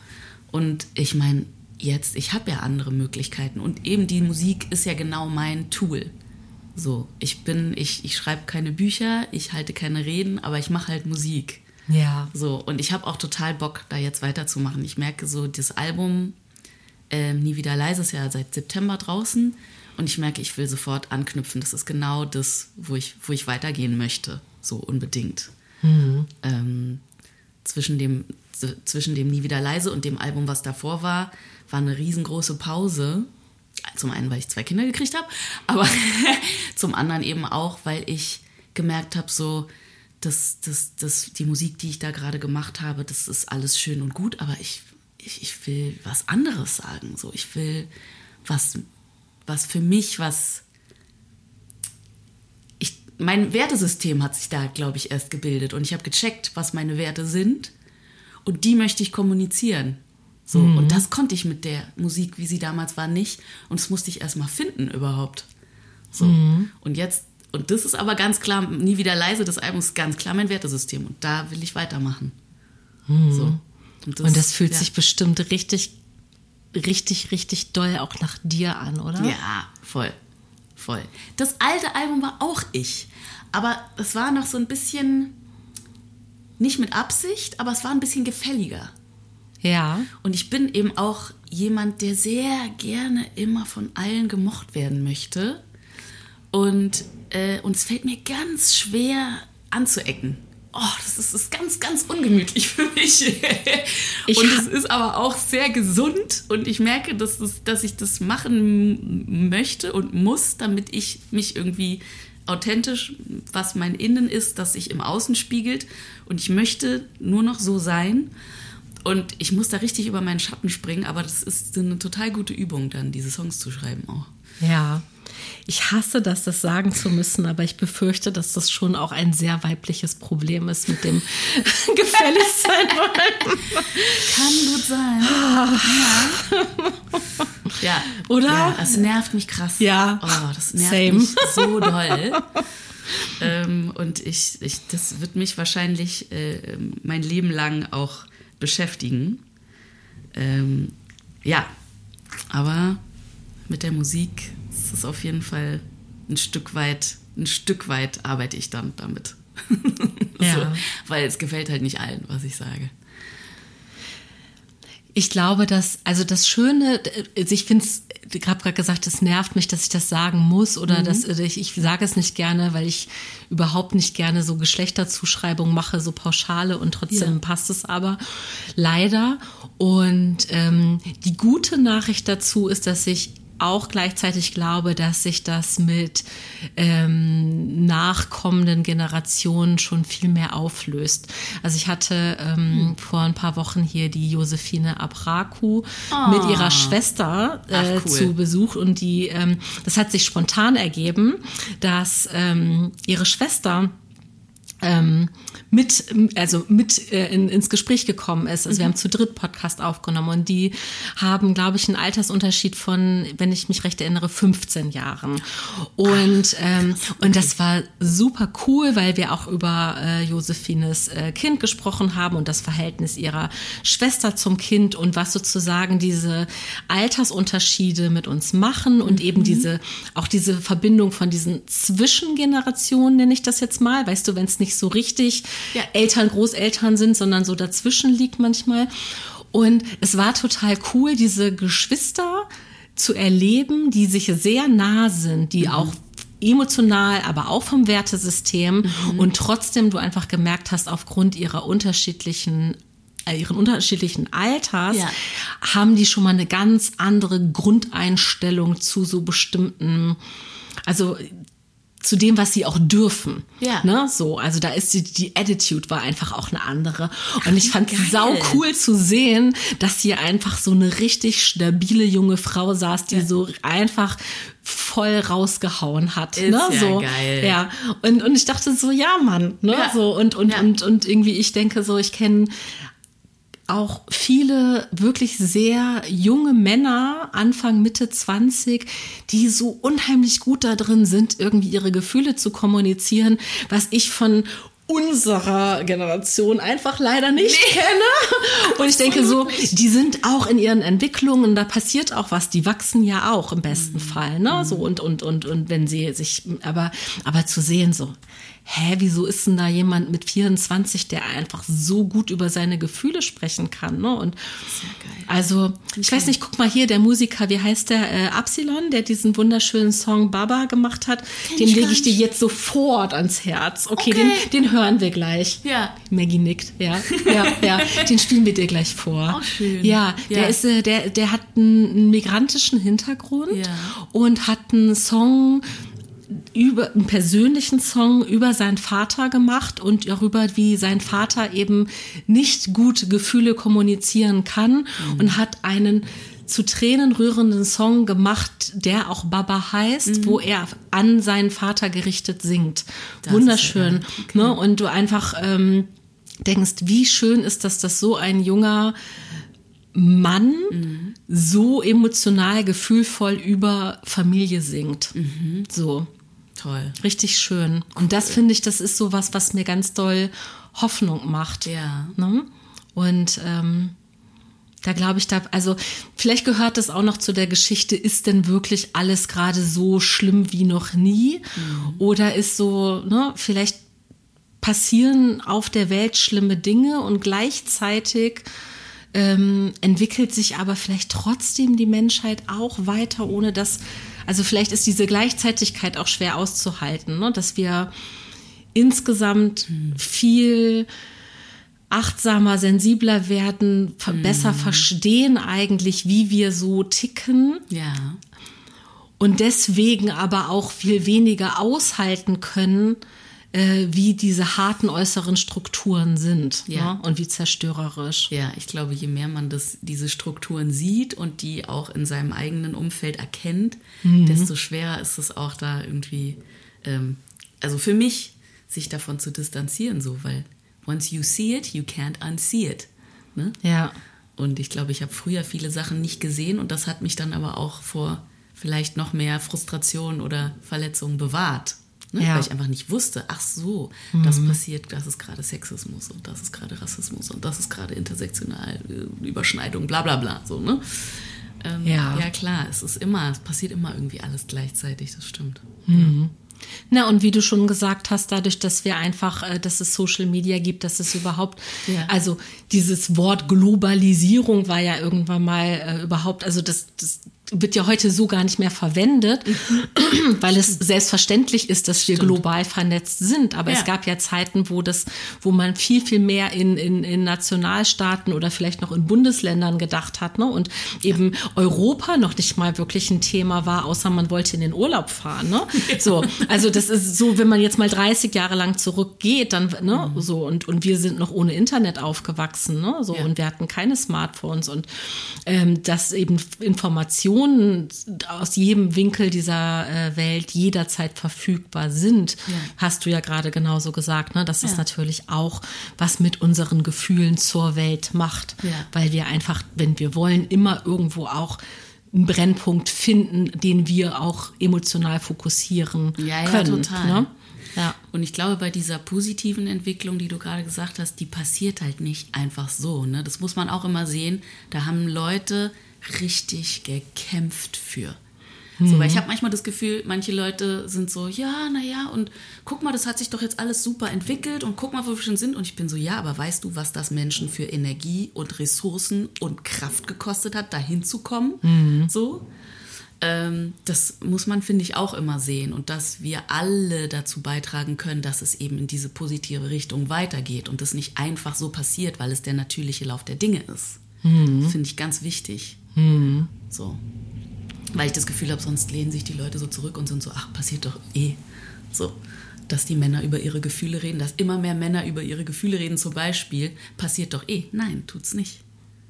Und ich meine, jetzt, ich habe ja andere Möglichkeiten. Und eben die Musik ist ja genau mein Tool. So, ich bin, ich, ich schreibe keine Bücher, ich halte keine Reden, aber ich mache halt Musik. Ja. So, und ich habe auch total Bock, da jetzt weiterzumachen. Ich merke so, das Album äh, Nie wieder leise ist ja seit September draußen und ich merke, ich will sofort anknüpfen. Das ist genau das, wo ich, wo ich weitergehen möchte, so unbedingt. Mhm. Ähm, zwischen, dem, zwischen dem Nie wieder leise und dem Album, was davor war, war eine riesengroße Pause. Zum einen, weil ich zwei Kinder gekriegt habe, aber [LAUGHS] zum anderen eben auch, weil ich gemerkt habe, so, dass, dass, dass die Musik, die ich da gerade gemacht habe, das ist alles schön und gut, aber ich, ich, ich will was anderes sagen. So, ich will was, was für mich, was. Ich, mein Wertesystem hat sich da, glaube ich, erst gebildet und ich habe gecheckt, was meine Werte sind und die möchte ich kommunizieren. So, mhm. und das konnte ich mit der Musik, wie sie damals war, nicht. Und das musste ich erst mal finden überhaupt. So. Mhm. Und jetzt und das ist aber ganz klar, nie wieder leise, das Album ist ganz klar mein Wertesystem und da will ich weitermachen. Hm. So. Und, das, und das fühlt ja. sich bestimmt richtig, richtig, richtig doll auch nach dir an, oder? Ja, voll. Voll. Das alte Album war auch ich. Aber es war noch so ein bisschen, nicht mit Absicht, aber es war ein bisschen gefälliger. Ja. Und ich bin eben auch jemand, der sehr gerne immer von allen gemocht werden möchte. Und, äh, und es fällt mir ganz schwer anzuecken. Oh, das ist, ist ganz, ganz ungemütlich [LAUGHS] für mich. Ich und es ist aber auch sehr gesund und ich merke, dass, das, dass ich das machen möchte und muss, damit ich mich irgendwie authentisch, was mein Innen ist, dass sich im Außen spiegelt. Und ich möchte nur noch so sein. Und ich muss da richtig über meinen Schatten springen, aber das ist eine total gute Übung, dann diese Songs zu schreiben auch. Ja, ich hasse das, das sagen zu müssen, aber ich befürchte, dass das schon auch ein sehr weibliches Problem ist mit dem [LAUGHS] gefällig sein wollen. Kann gut sein. ja. [LAUGHS] ja. Oder? Ja, das nervt mich krass. Ja. Oh, das nervt Same. mich so doll. ähm, und ich, ich, das wird mich wahrscheinlich äh, mein Leben lang auch beschäftigen. Ähm, ja, aber mit der Musik ist es auf jeden Fall ein Stück weit, ein Stück weit arbeite ich dann damit. [LAUGHS] Ja. so, weil es gefällt halt nicht allen, was ich sage. Ich glaube, dass, also das Schöne, also ich finde es, ich habe gerade gesagt, es nervt mich, dass ich das sagen muss oder mhm. dass ich, ich sage es nicht gerne, weil ich überhaupt nicht gerne so Geschlechterzuschreibungen mache, so pauschale und trotzdem ja. passt es aber leider. Und ähm, die gute Nachricht dazu ist, dass ich auch gleichzeitig glaube, dass sich das mit ähm, nachkommenden Generationen schon viel mehr auflöst. Also ich hatte ähm, hm. vor ein paar Wochen hier die Josephine Abraku oh. mit ihrer Schwester äh, Ach, cool. zu Besuch und die, ähm, das hat sich spontan ergeben, dass ähm, ihre Schwester ähm, mit, also mit äh, in, ins Gespräch gekommen ist. Also mhm. wir haben zu dritt Podcast aufgenommen und die haben, glaube ich, einen Altersunterschied von, wenn ich mich recht erinnere, 15 Jahren. Und, Ach, ähm, und das war super cool, weil wir auch über äh, Josephines äh, Kind gesprochen haben und das Verhältnis ihrer Schwester zum Kind und was sozusagen diese Altersunterschiede mit uns machen und mhm. eben diese, auch diese Verbindung von diesen Zwischengenerationen, nenne ich das jetzt mal, weißt du, wenn es nicht so richtig ja. Eltern, Großeltern sind, sondern so dazwischen liegt manchmal. Und es war total cool, diese Geschwister zu erleben, die sich sehr nah sind, die mhm. auch emotional, aber auch vom Wertesystem mhm. und trotzdem du einfach gemerkt hast, aufgrund ihrer unterschiedlichen äh, ihren unterschiedlichen Alters ja. haben die schon mal eine ganz andere Grundeinstellung zu so bestimmten also zu dem, was sie auch dürfen. Ja. Ne? So, also da ist die, die Attitude war einfach auch eine andere. Und ich fand es sau cool zu sehen, dass hier einfach so eine richtig stabile junge Frau saß, die ja. so einfach voll rausgehauen hat. Ist ne? ja so, geil. Ja. Und, und ich dachte so, ja, Mann, ne? Ja. So, und, und, ja. und, und irgendwie, ich denke so, ich kenne auch viele wirklich sehr junge Männer, Anfang, Mitte 20, die so unheimlich gut da drin sind, irgendwie ihre Gefühle zu kommunizieren, was ich von unserer Generation einfach leider nicht nee. kenne. [LAUGHS] Und ich denke so, die sind auch in ihren Entwicklungen, da passiert auch was, die wachsen ja auch im besten mhm. Fall, ne? So und und und und wenn sie sich aber aber zu sehen so, hä, wieso ist denn da jemand mit 24, der einfach so gut über seine Gefühle sprechen kann? Ne? Und also, ich okay. weiß nicht, guck mal hier, der Musiker, wie heißt der? Äh, Absilon, der diesen wunderschönen Song Baba gemacht hat, Kenn den lege ich dir jetzt sofort ans Herz. Okay, okay. Den, den hören wir gleich. Ja. Maggie nickt, ja. Ja, ja. Den spielen wir dir gleich vor. Auch schön. Ja, ja. der ist, äh, der, der hat einen migrantischen Hintergrund ja. und hat einen Song über einen persönlichen Song über seinen Vater gemacht und darüber, wie sein Vater eben nicht gut Gefühle kommunizieren kann mhm. und hat einen zu Tränen rührenden Song gemacht, der auch Baba heißt, mhm. wo er an seinen Vater gerichtet singt. Das Wunderschön. Ja, okay. ne? Und du einfach ähm, denkst, wie schön ist das, dass so ein junger Mann mhm. so emotional, gefühlvoll über Familie singt. Mhm. So. Toll. Richtig schön. Cool. Und das finde ich, das ist so was, was mir ganz doll Hoffnung macht. Ja. Ne? Und ähm, da glaube ich, da, also vielleicht gehört das auch noch zu der Geschichte, ist denn wirklich alles gerade so schlimm wie noch nie? Mhm. Oder ist so, ne, vielleicht passieren auf der Welt schlimme Dinge und gleichzeitig ähm, entwickelt sich aber vielleicht trotzdem die Menschheit auch weiter, ohne dass also vielleicht ist diese Gleichzeitigkeit auch schwer auszuhalten, ne? dass wir insgesamt viel achtsamer, sensibler werden, mhm. besser verstehen eigentlich, wie wir so ticken. Ja. Und deswegen aber auch viel weniger aushalten können, äh, wie diese harten äußeren Strukturen sind ja. ne? und wie zerstörerisch. Ja, ich glaube, je mehr man das, diese Strukturen sieht und die auch in seinem eigenen Umfeld erkennt, mhm. desto schwerer ist es auch da irgendwie, ähm, also für mich, sich davon zu distanzieren, so, weil once you see it, you can't unsee it. Ne? Ja. Und ich glaube, ich habe früher viele Sachen nicht gesehen und das hat mich dann aber auch vor vielleicht noch mehr Frustration oder Verletzungen bewahrt. Ne? Ja. Weil ich einfach nicht wusste, ach so, mhm. das passiert, das ist gerade Sexismus und das ist gerade Rassismus und das ist gerade intersektional äh, Überschneidung, bla bla bla. So, ne? Ähm, ja. ja, klar, es ist immer, es passiert immer irgendwie alles gleichzeitig, das stimmt. Mhm. Na, und wie du schon gesagt hast, dadurch, dass wir einfach, äh, dass es Social Media gibt, dass es überhaupt, ja. also dieses Wort Globalisierung war ja irgendwann mal äh, überhaupt, also das, das wird ja heute so gar nicht mehr verwendet, mhm. weil es selbstverständlich ist, dass wir Stimmt. global vernetzt sind. Aber ja. es gab ja Zeiten, wo das, wo man viel, viel mehr in, in, in Nationalstaaten oder vielleicht noch in Bundesländern gedacht hat, ne? Und eben ja. Europa noch nicht mal wirklich ein Thema war, außer man wollte in den Urlaub fahren, ne? Ja. So. Also das ist so, wenn man jetzt mal 30 Jahre lang zurückgeht, dann, ne? Mhm. So. Und, und wir sind noch ohne Internet aufgewachsen, ne? So. Und wir hatten keine Smartphones und, ähm, dass eben Informationen Informationen aus jedem Winkel dieser äh, Welt jederzeit verfügbar sind, ja. hast du ja gerade genauso gesagt, ne? dass ja. das natürlich auch was mit unseren Gefühlen zur Welt macht, ja. weil wir einfach, wenn wir wollen, immer irgendwo auch einen Brennpunkt finden, den wir auch emotional fokussieren ja, ja, können. Total. Ne? Ja. Und ich glaube, bei dieser positiven Entwicklung, die du gerade gesagt hast, die passiert halt nicht einfach so. Ne? Das muss man auch immer sehen. Da haben Leute richtig gekämpft für. Mhm. So, weil ich habe manchmal das Gefühl, manche Leute sind so, ja, naja, und guck mal, das hat sich doch jetzt alles super entwickelt und guck mal, wo wir schon sind. Und ich bin so, ja, aber weißt du, was das Menschen für Energie und Ressourcen und Kraft gekostet hat, da hinzukommen? Mhm. So. Ähm, das muss man, finde ich, auch immer sehen und dass wir alle dazu beitragen können, dass es eben in diese positive Richtung weitergeht und das nicht einfach so passiert, weil es der natürliche Lauf der Dinge ist. Mhm. Finde ich ganz wichtig. Mhm. So. Weil ich das Gefühl habe, sonst lehnen sich die Leute so zurück und sind so, ach, passiert doch eh. So. Dass die Männer über ihre Gefühle reden, dass immer mehr Männer über ihre Gefühle reden, zum Beispiel, passiert doch eh. Nein, tut's nicht.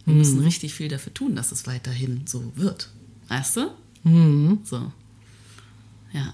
Wir mhm. müssen richtig viel dafür tun, dass es weiterhin so wird. Weißt du? Mhm. So. Ja.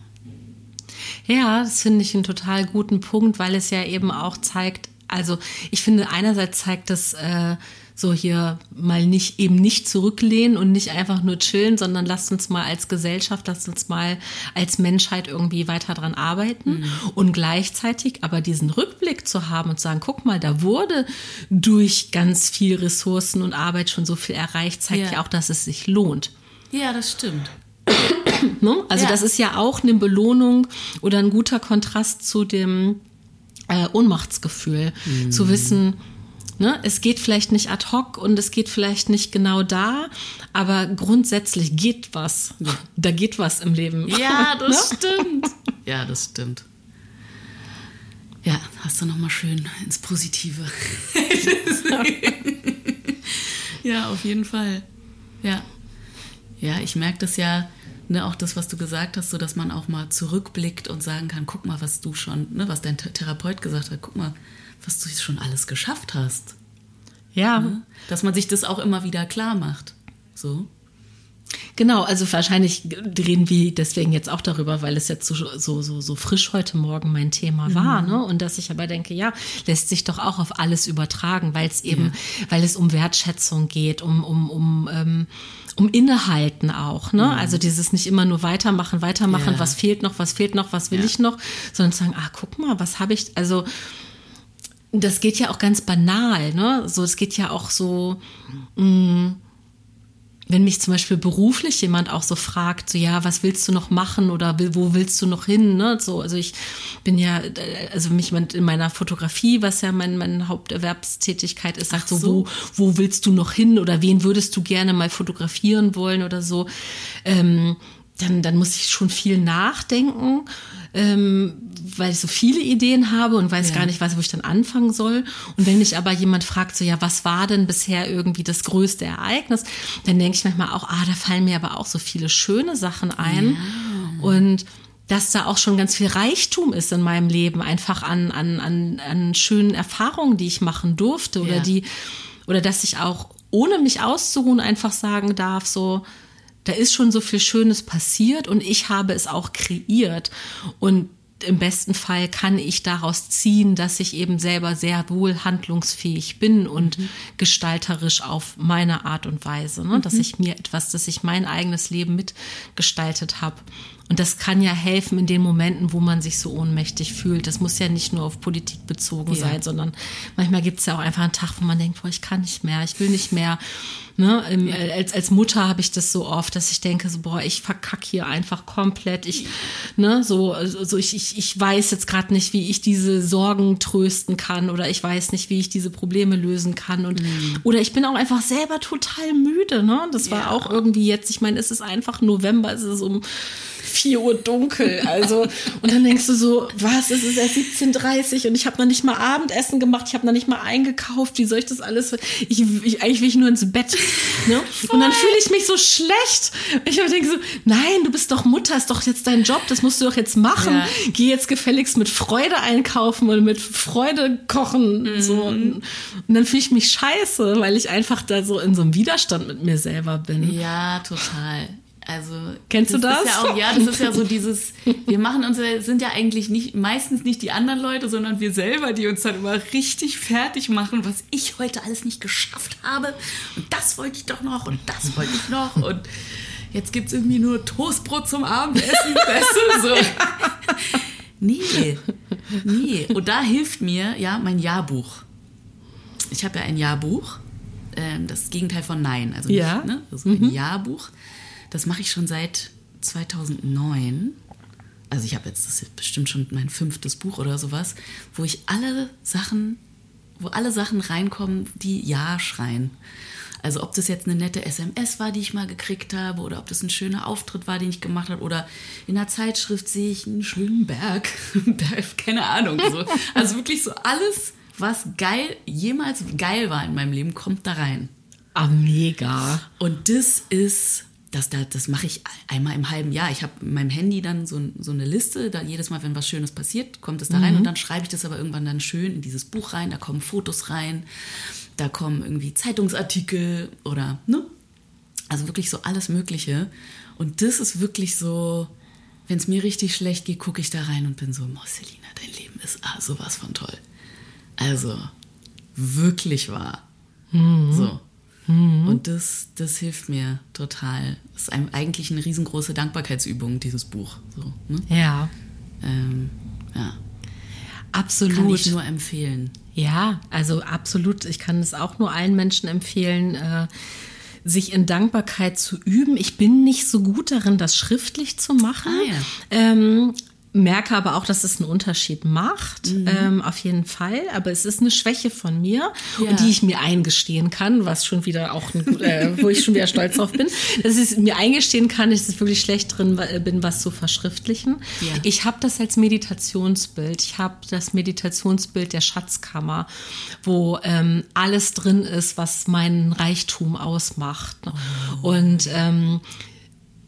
Ja, das finde ich einen total guten Punkt, weil es ja eben auch zeigt, also ich finde einerseits zeigt das, äh, so hier mal nicht eben nicht zurücklehnen und nicht einfach nur chillen, sondern lasst uns mal als Gesellschaft, lasst uns mal als Menschheit irgendwie weiter dran arbeiten mhm. und gleichzeitig aber diesen Rückblick zu haben und zu sagen, guck mal, da wurde durch ganz viel Ressourcen und Arbeit schon so viel erreicht, zeigt ja, ja auch, dass es sich lohnt. Ja, das stimmt. [COUGHS] ne? Also ja. das ist ja auch eine Belohnung oder ein guter Kontrast zu dem äh, Ohnmachtsgefühl, mhm. zu wissen, Ne? Es geht vielleicht nicht ad hoc und es geht vielleicht nicht genau da, aber grundsätzlich geht was. Ja. Da geht was im Leben. Ja, [LAUGHS] das ne? stimmt. [LAUGHS] Ja, das stimmt. Ja, hast du noch mal schön ins Positive. [LAUGHS] ja, auf jeden Fall. Ja. Ja, ich merke das ja, ne, auch das, was du gesagt hast, so dass man auch mal zurückblickt und sagen kann, guck mal, was du schon, ne, was dein Therapeut gesagt hat, guck mal, was du schon alles geschafft hast. Ja. Ne? Dass man sich das auch immer wieder klar macht. So. Genau, also wahrscheinlich reden wir deswegen jetzt auch darüber, weil es jetzt so, so, so, so frisch heute Morgen mein Thema mhm. war, ne? Und dass ich aber denke, ja, lässt sich doch auch auf alles übertragen, weil es eben, ja. weil es um Wertschätzung geht, um, um, um, ähm, um Innehalten auch, ne? Mhm. Also dieses nicht immer nur weitermachen, weitermachen, ja. was fehlt noch, was fehlt noch, was will ich noch, sondern sagen, ah, guck mal, was habe ich, also das geht ja auch ganz banal, ne? So, es geht ja auch so, mh, mm, wenn mich zum Beispiel beruflich jemand auch so fragt, so ja, was willst du noch machen oder wo willst du noch hin? Ne? So, also ich bin ja, also mich in meiner Fotografie, was ja mein, meine Haupterwerbstätigkeit ist, sagt so, so, wo, wo willst du noch hin oder wen würdest du gerne mal fotografieren wollen oder so. Ähm, dann, dann muss ich schon viel nachdenken, ähm, weil ich so viele Ideen habe und weiß ja. gar nicht, weiß, wo ich dann anfangen soll. Und wenn mich aber jemand fragt, so ja, was war denn bisher irgendwie das größte Ereignis, dann denke ich manchmal auch, ah, da fallen mir aber auch so viele schöne Sachen ein. Ja. Und dass da auch schon ganz viel Reichtum ist in meinem Leben, einfach an, an, an, an schönen Erfahrungen, die ich machen durfte oder ja. die, oder dass ich auch ohne mich auszuruhen einfach sagen darf, so, da ist schon so viel Schönes passiert und ich habe es auch kreiert. Und im besten Fall kann ich daraus ziehen, dass ich eben selber sehr wohl handlungsfähig bin und mhm. gestalterisch auf meine Art und Weise, ne? dass mhm. ich mir etwas, dass ich mein eigenes Leben mitgestaltet habe. Und das kann ja helfen in den Momenten, wo man sich so ohnmächtig fühlt. Das muss ja nicht nur auf Politik bezogen ja. sein, sondern manchmal gibt es ja auch einfach einen Tag, wo man denkt, boah, ich kann nicht mehr, ich will nicht mehr. Ne? Im, ja. als, als Mutter habe ich das so oft, dass ich denke, so, boah, ich verkacke hier einfach komplett. Ich, ne, so, so ich, ich, ich weiß jetzt gerade nicht, wie ich diese Sorgen trösten kann oder ich weiß nicht, wie ich diese Probleme lösen kann. Und, mhm. Oder ich bin auch einfach selber total müde. Ne? Das war ja. auch irgendwie jetzt, ich meine, es ist einfach November, es ist um 4 Uhr dunkel. Also, und dann denkst du so, was, es ist erst 17.30 Uhr und ich habe noch nicht mal Abendessen gemacht, ich habe noch nicht mal eingekauft, wie soll ich das alles? Ich, ich, eigentlich will ich nur ins Bett. Ne? Und dann fühle ich mich so schlecht. Ich denke so, nein, du bist doch Mutter, ist doch jetzt dein Job, das musst du doch jetzt machen. Ja. Geh jetzt gefälligst mit Freude einkaufen und mit Freude kochen. Mhm. So. Und, und dann fühle ich mich scheiße, weil ich einfach da so in so einem Widerstand mit mir selber bin. Ja, total. Also kennst du das? Ja, auch, ja, das ist ja so dieses. Wir machen uns, sind ja eigentlich nicht meistens nicht die anderen Leute, sondern wir selber, die uns dann immer richtig fertig machen, was ich heute alles nicht geschafft habe. Und das wollte ich doch noch und das wollte ich noch und jetzt gibt es irgendwie nur Toastbrot zum Abendessen. [LAUGHS] weißt so. Nee, nee. Und da hilft mir ja mein Jahrbuch. Ich habe ja ein Jahrbuch. Ähm, das Gegenteil von Nein. Also nicht, ja. ne? Ist ein mhm. Jahrbuch. Das mache ich schon seit 2009. Also ich habe jetzt, das ist bestimmt schon mein fünftes Buch oder sowas, wo ich alle Sachen, wo alle Sachen reinkommen, die Ja schreien. Also ob das jetzt eine nette SMS war, die ich mal gekriegt habe, oder ob das ein schöner Auftritt war, den ich gemacht habe, oder in der Zeitschrift sehe ich einen schönen [LAUGHS] Berg. Keine Ahnung. So. Also wirklich so alles, was geil, jemals geil war in meinem Leben, kommt da rein. Ah, mega. Und das ist das, das, das mache ich einmal im halben Jahr. Ich habe in meinem Handy dann so, so eine Liste, da jedes Mal, wenn was Schönes passiert, kommt es da rein mhm. und dann schreibe ich das aber irgendwann dann schön in dieses Buch rein. Da kommen Fotos rein, da kommen irgendwie Zeitungsartikel oder, ne? Also wirklich so alles Mögliche. Und das ist wirklich so, wenn es mir richtig schlecht geht, gucke ich da rein und bin so, Marcelina, dein Leben ist ah, sowas von toll. Also, wirklich wahr. Mhm. So. Mhm. Und das, das hilft mir total. Das ist eigentlich eine riesengroße Dankbarkeitsübung, dieses Buch. So, ne? Ja. Ähm, ja. Absolut. Kann ich nur empfehlen. Ja, also absolut. Ich kann es auch nur allen Menschen empfehlen, äh, sich in Dankbarkeit zu üben. Ich bin nicht so gut darin, das schriftlich zu machen. Ah, ja. ähm, merke aber auch, dass es einen Unterschied macht, mhm. ähm, auf jeden Fall. Aber es ist eine Schwäche von mir, ja. und die ich mir eingestehen kann, was schon wieder auch, ein, äh, wo ich schon wieder stolz drauf bin, [LAUGHS] dass ich mir eingestehen kann, dass ich wirklich schlecht drin bin, was zu verschriftlichen. Ja. Ich habe das als Meditationsbild. Ich habe das Meditationsbild der Schatzkammer, wo ähm, alles drin ist, was meinen Reichtum ausmacht. Oh. Und ähm,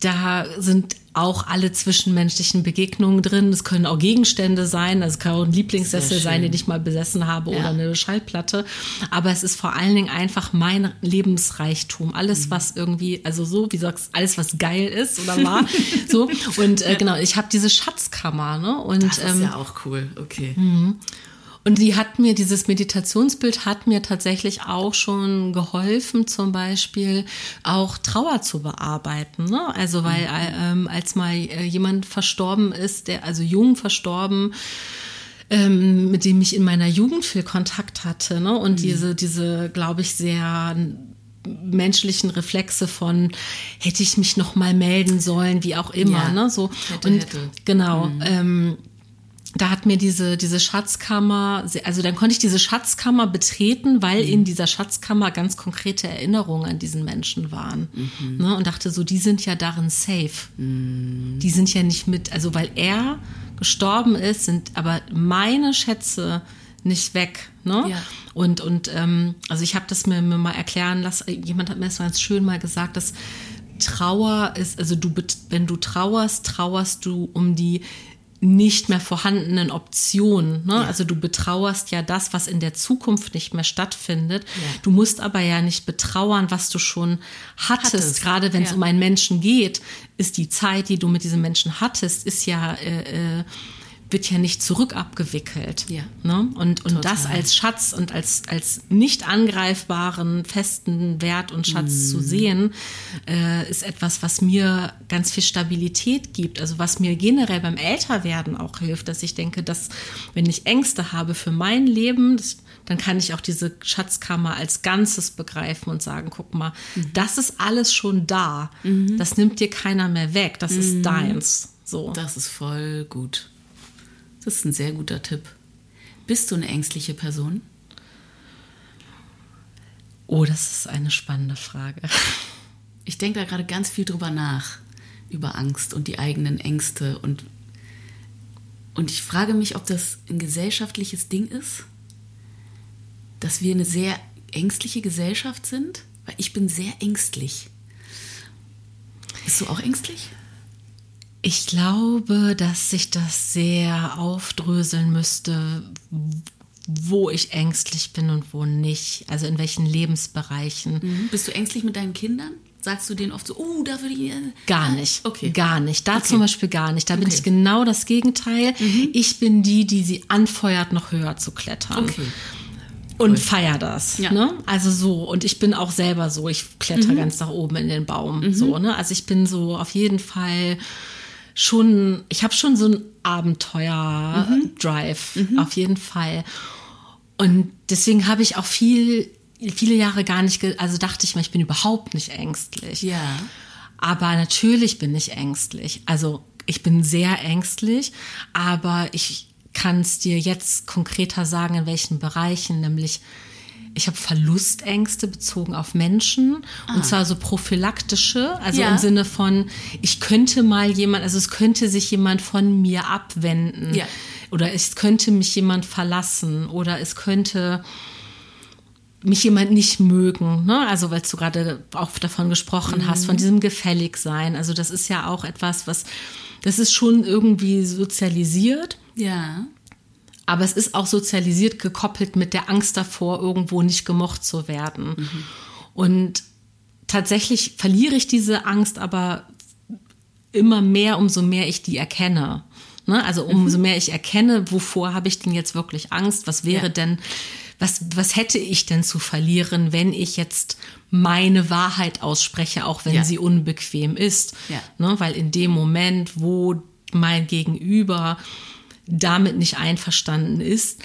da sind auch alle zwischenmenschlichen Begegnungen drin. Es können auch Gegenstände sein. Also es kann auch ein Lieblingssessel sein, den ich mal besessen habe ja. oder eine Schallplatte. Aber es ist vor allen Dingen einfach mein Lebensreichtum. Alles, mhm. was irgendwie, also so, wie sagst alles, was geil ist oder [LAUGHS] war. so. Und äh, genau, ich habe diese Schatzkammer. Ne? Und, das ist ähm, ja auch cool. Okay. Und die hat mir, dieses Meditationsbild hat mir tatsächlich auch schon geholfen, zum Beispiel auch Trauer zu bearbeiten. Ne? Also weil mhm. ähm, als mal äh, jemand verstorben ist, der also jung verstorben, ähm, mit dem ich in meiner Jugend viel Kontakt hatte, ne? Und mhm. diese, diese, glaube ich, sehr menschlichen Reflexe von hätte ich mich noch mal melden sollen, wie auch immer, ja. ne? So hätte, und hätte. genau. Mhm. Ähm, da hat mir diese, diese Schatzkammer, also dann konnte ich diese Schatzkammer betreten, weil mhm. in dieser Schatzkammer ganz konkrete Erinnerungen an diesen Menschen waren. Mhm. Ne, und dachte so, die sind ja darin safe. Mhm. Die sind ja nicht mit, also weil er gestorben ist, sind aber meine Schätze nicht weg. Ne? Ja. Und, und ähm, also ich habe das mir, mir mal erklären lassen, jemand hat mir das ganz schön mal gesagt, dass Trauer ist, also du, wenn du trauerst, trauerst du um die nicht mehr vorhandenen Optionen. Ne? Ja. Also du betrauerst ja das, was in der Zukunft nicht mehr stattfindet. Ja. Du musst aber ja nicht betrauern, was du schon hattest. hattest. Gerade wenn es ja. um einen Menschen geht, ist die Zeit, die du mit diesem Menschen hattest, ist ja äh, äh, wird ja nicht zurück abgewickelt. Ja. Ne? Und, und das als Schatz und als, als nicht angreifbaren, festen Wert und Schatz mm. zu sehen, äh, ist etwas, was mir ganz viel Stabilität gibt. Also was mir generell beim Älterwerden auch hilft, dass ich denke, dass wenn ich Ängste habe für mein Leben, das, dann kann ich auch diese Schatzkammer als Ganzes begreifen und sagen, guck mal, mhm. das ist alles schon da. Mhm. Das nimmt dir keiner mehr weg. Das mhm. ist deins. So. Das ist voll gut. Das ist ein sehr guter Tipp. Bist du eine ängstliche Person? Oh, das ist eine spannende Frage. Ich denke da gerade ganz viel drüber nach, über Angst und die eigenen Ängste. Und, und ich frage mich, ob das ein gesellschaftliches Ding ist, dass wir eine sehr ängstliche Gesellschaft sind, weil ich bin sehr ängstlich. Bist du auch ängstlich? Ich glaube, dass sich das sehr aufdröseln müsste, wo ich ängstlich bin und wo nicht. Also in welchen Lebensbereichen. Mhm. Bist du ängstlich mit deinen Kindern? Sagst du denen oft so, oh, da würde ich. Äh, gar nicht. Okay. Gar nicht. Da okay. zum Beispiel gar nicht. Da bin ich genau das Gegenteil. Mhm. Ich bin die, die sie anfeuert, noch höher zu klettern. Okay. Und cool. feier das. Ja. Ne? Also so. Und ich bin auch selber so. Ich kletter mhm. ganz nach oben in den Baum. Mhm. So, ne? Also ich bin so auf jeden Fall schon, ich habe schon so ein Abenteuer-Drive, mhm. mhm. auf jeden Fall. Und deswegen habe ich auch viel, viele Jahre gar nicht, also dachte ich mir, ich bin überhaupt nicht ängstlich. Ja. Aber natürlich bin ich ängstlich. Also ich bin sehr ängstlich, aber ich kann es dir jetzt konkreter sagen, in welchen Bereichen, nämlich ich habe Verlustängste bezogen auf Menschen ah. und zwar so prophylaktische, also ja. im Sinne von, ich könnte mal jemand, also es könnte sich jemand von mir abwenden ja. oder es könnte mich jemand verlassen oder es könnte mich jemand nicht mögen, ne? Also weil du gerade auch davon gesprochen mhm. hast, von diesem gefällig sein. Also das ist ja auch etwas, was das ist schon irgendwie sozialisiert. Ja. Aber es ist auch sozialisiert gekoppelt mit der Angst davor, irgendwo nicht gemocht zu werden. Mhm. Und tatsächlich verliere ich diese Angst aber immer mehr, umso mehr ich die erkenne. Ne? Also umso mhm. mehr ich erkenne, wovor habe ich denn jetzt wirklich Angst? Was wäre ja. denn, was, was hätte ich denn zu verlieren, wenn ich jetzt meine Wahrheit ausspreche, auch wenn Ja. sie unbequem ist. Ja. Ne? Weil in dem Moment, wo mein Gegenüber damit nicht einverstanden ist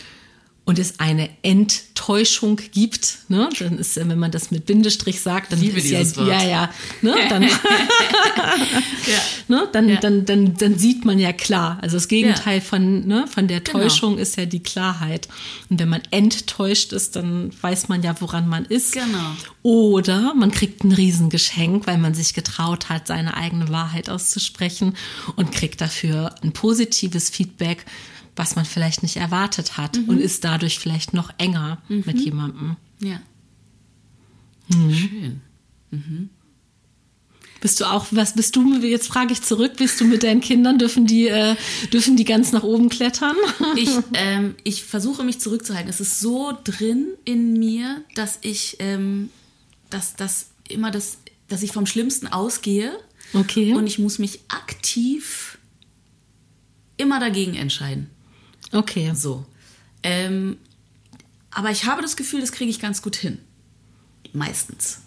und es eine Enttäuschung gibt, ne? dann ist, ja, wenn man das mit Bindestrich sagt, dann Liebe ist ja, Wort. ja, ja, ne? dann, [LAUGHS] [LAUGHS] Ja. ne? Dann, Ja. dann, dann, dann sieht man ja klar. Also das Gegenteil von, ne? von der Genau. Täuschung ist ja die Klarheit. Und wenn man enttäuscht ist, dann weiß man ja, woran man ist. Genau. Oder man kriegt ein Riesengeschenk, weil man sich getraut hat, seine eigene Wahrheit auszusprechen und kriegt dafür ein positives Feedback, was man vielleicht nicht erwartet hat Mhm. und ist dadurch vielleicht noch enger mit jemandem. Ja. Mhm. Schön. Bist du auch, was bist du, jetzt frage ich zurück, bist du mit deinen Kindern, dürfen die, äh, dürfen die ganz nach oben klettern? [LAUGHS] Ich, ähm, ich versuche mich zurückzuhalten. Es ist so drin in mir, dass ich, ähm, dass, dass immer das, dass ich vom Schlimmsten ausgehe. Okay. Und ich muss mich aktiv immer dagegen entscheiden. Okay. So. Ähm, aber ich habe das Gefühl, das kriege ich ganz gut hin. Meistens.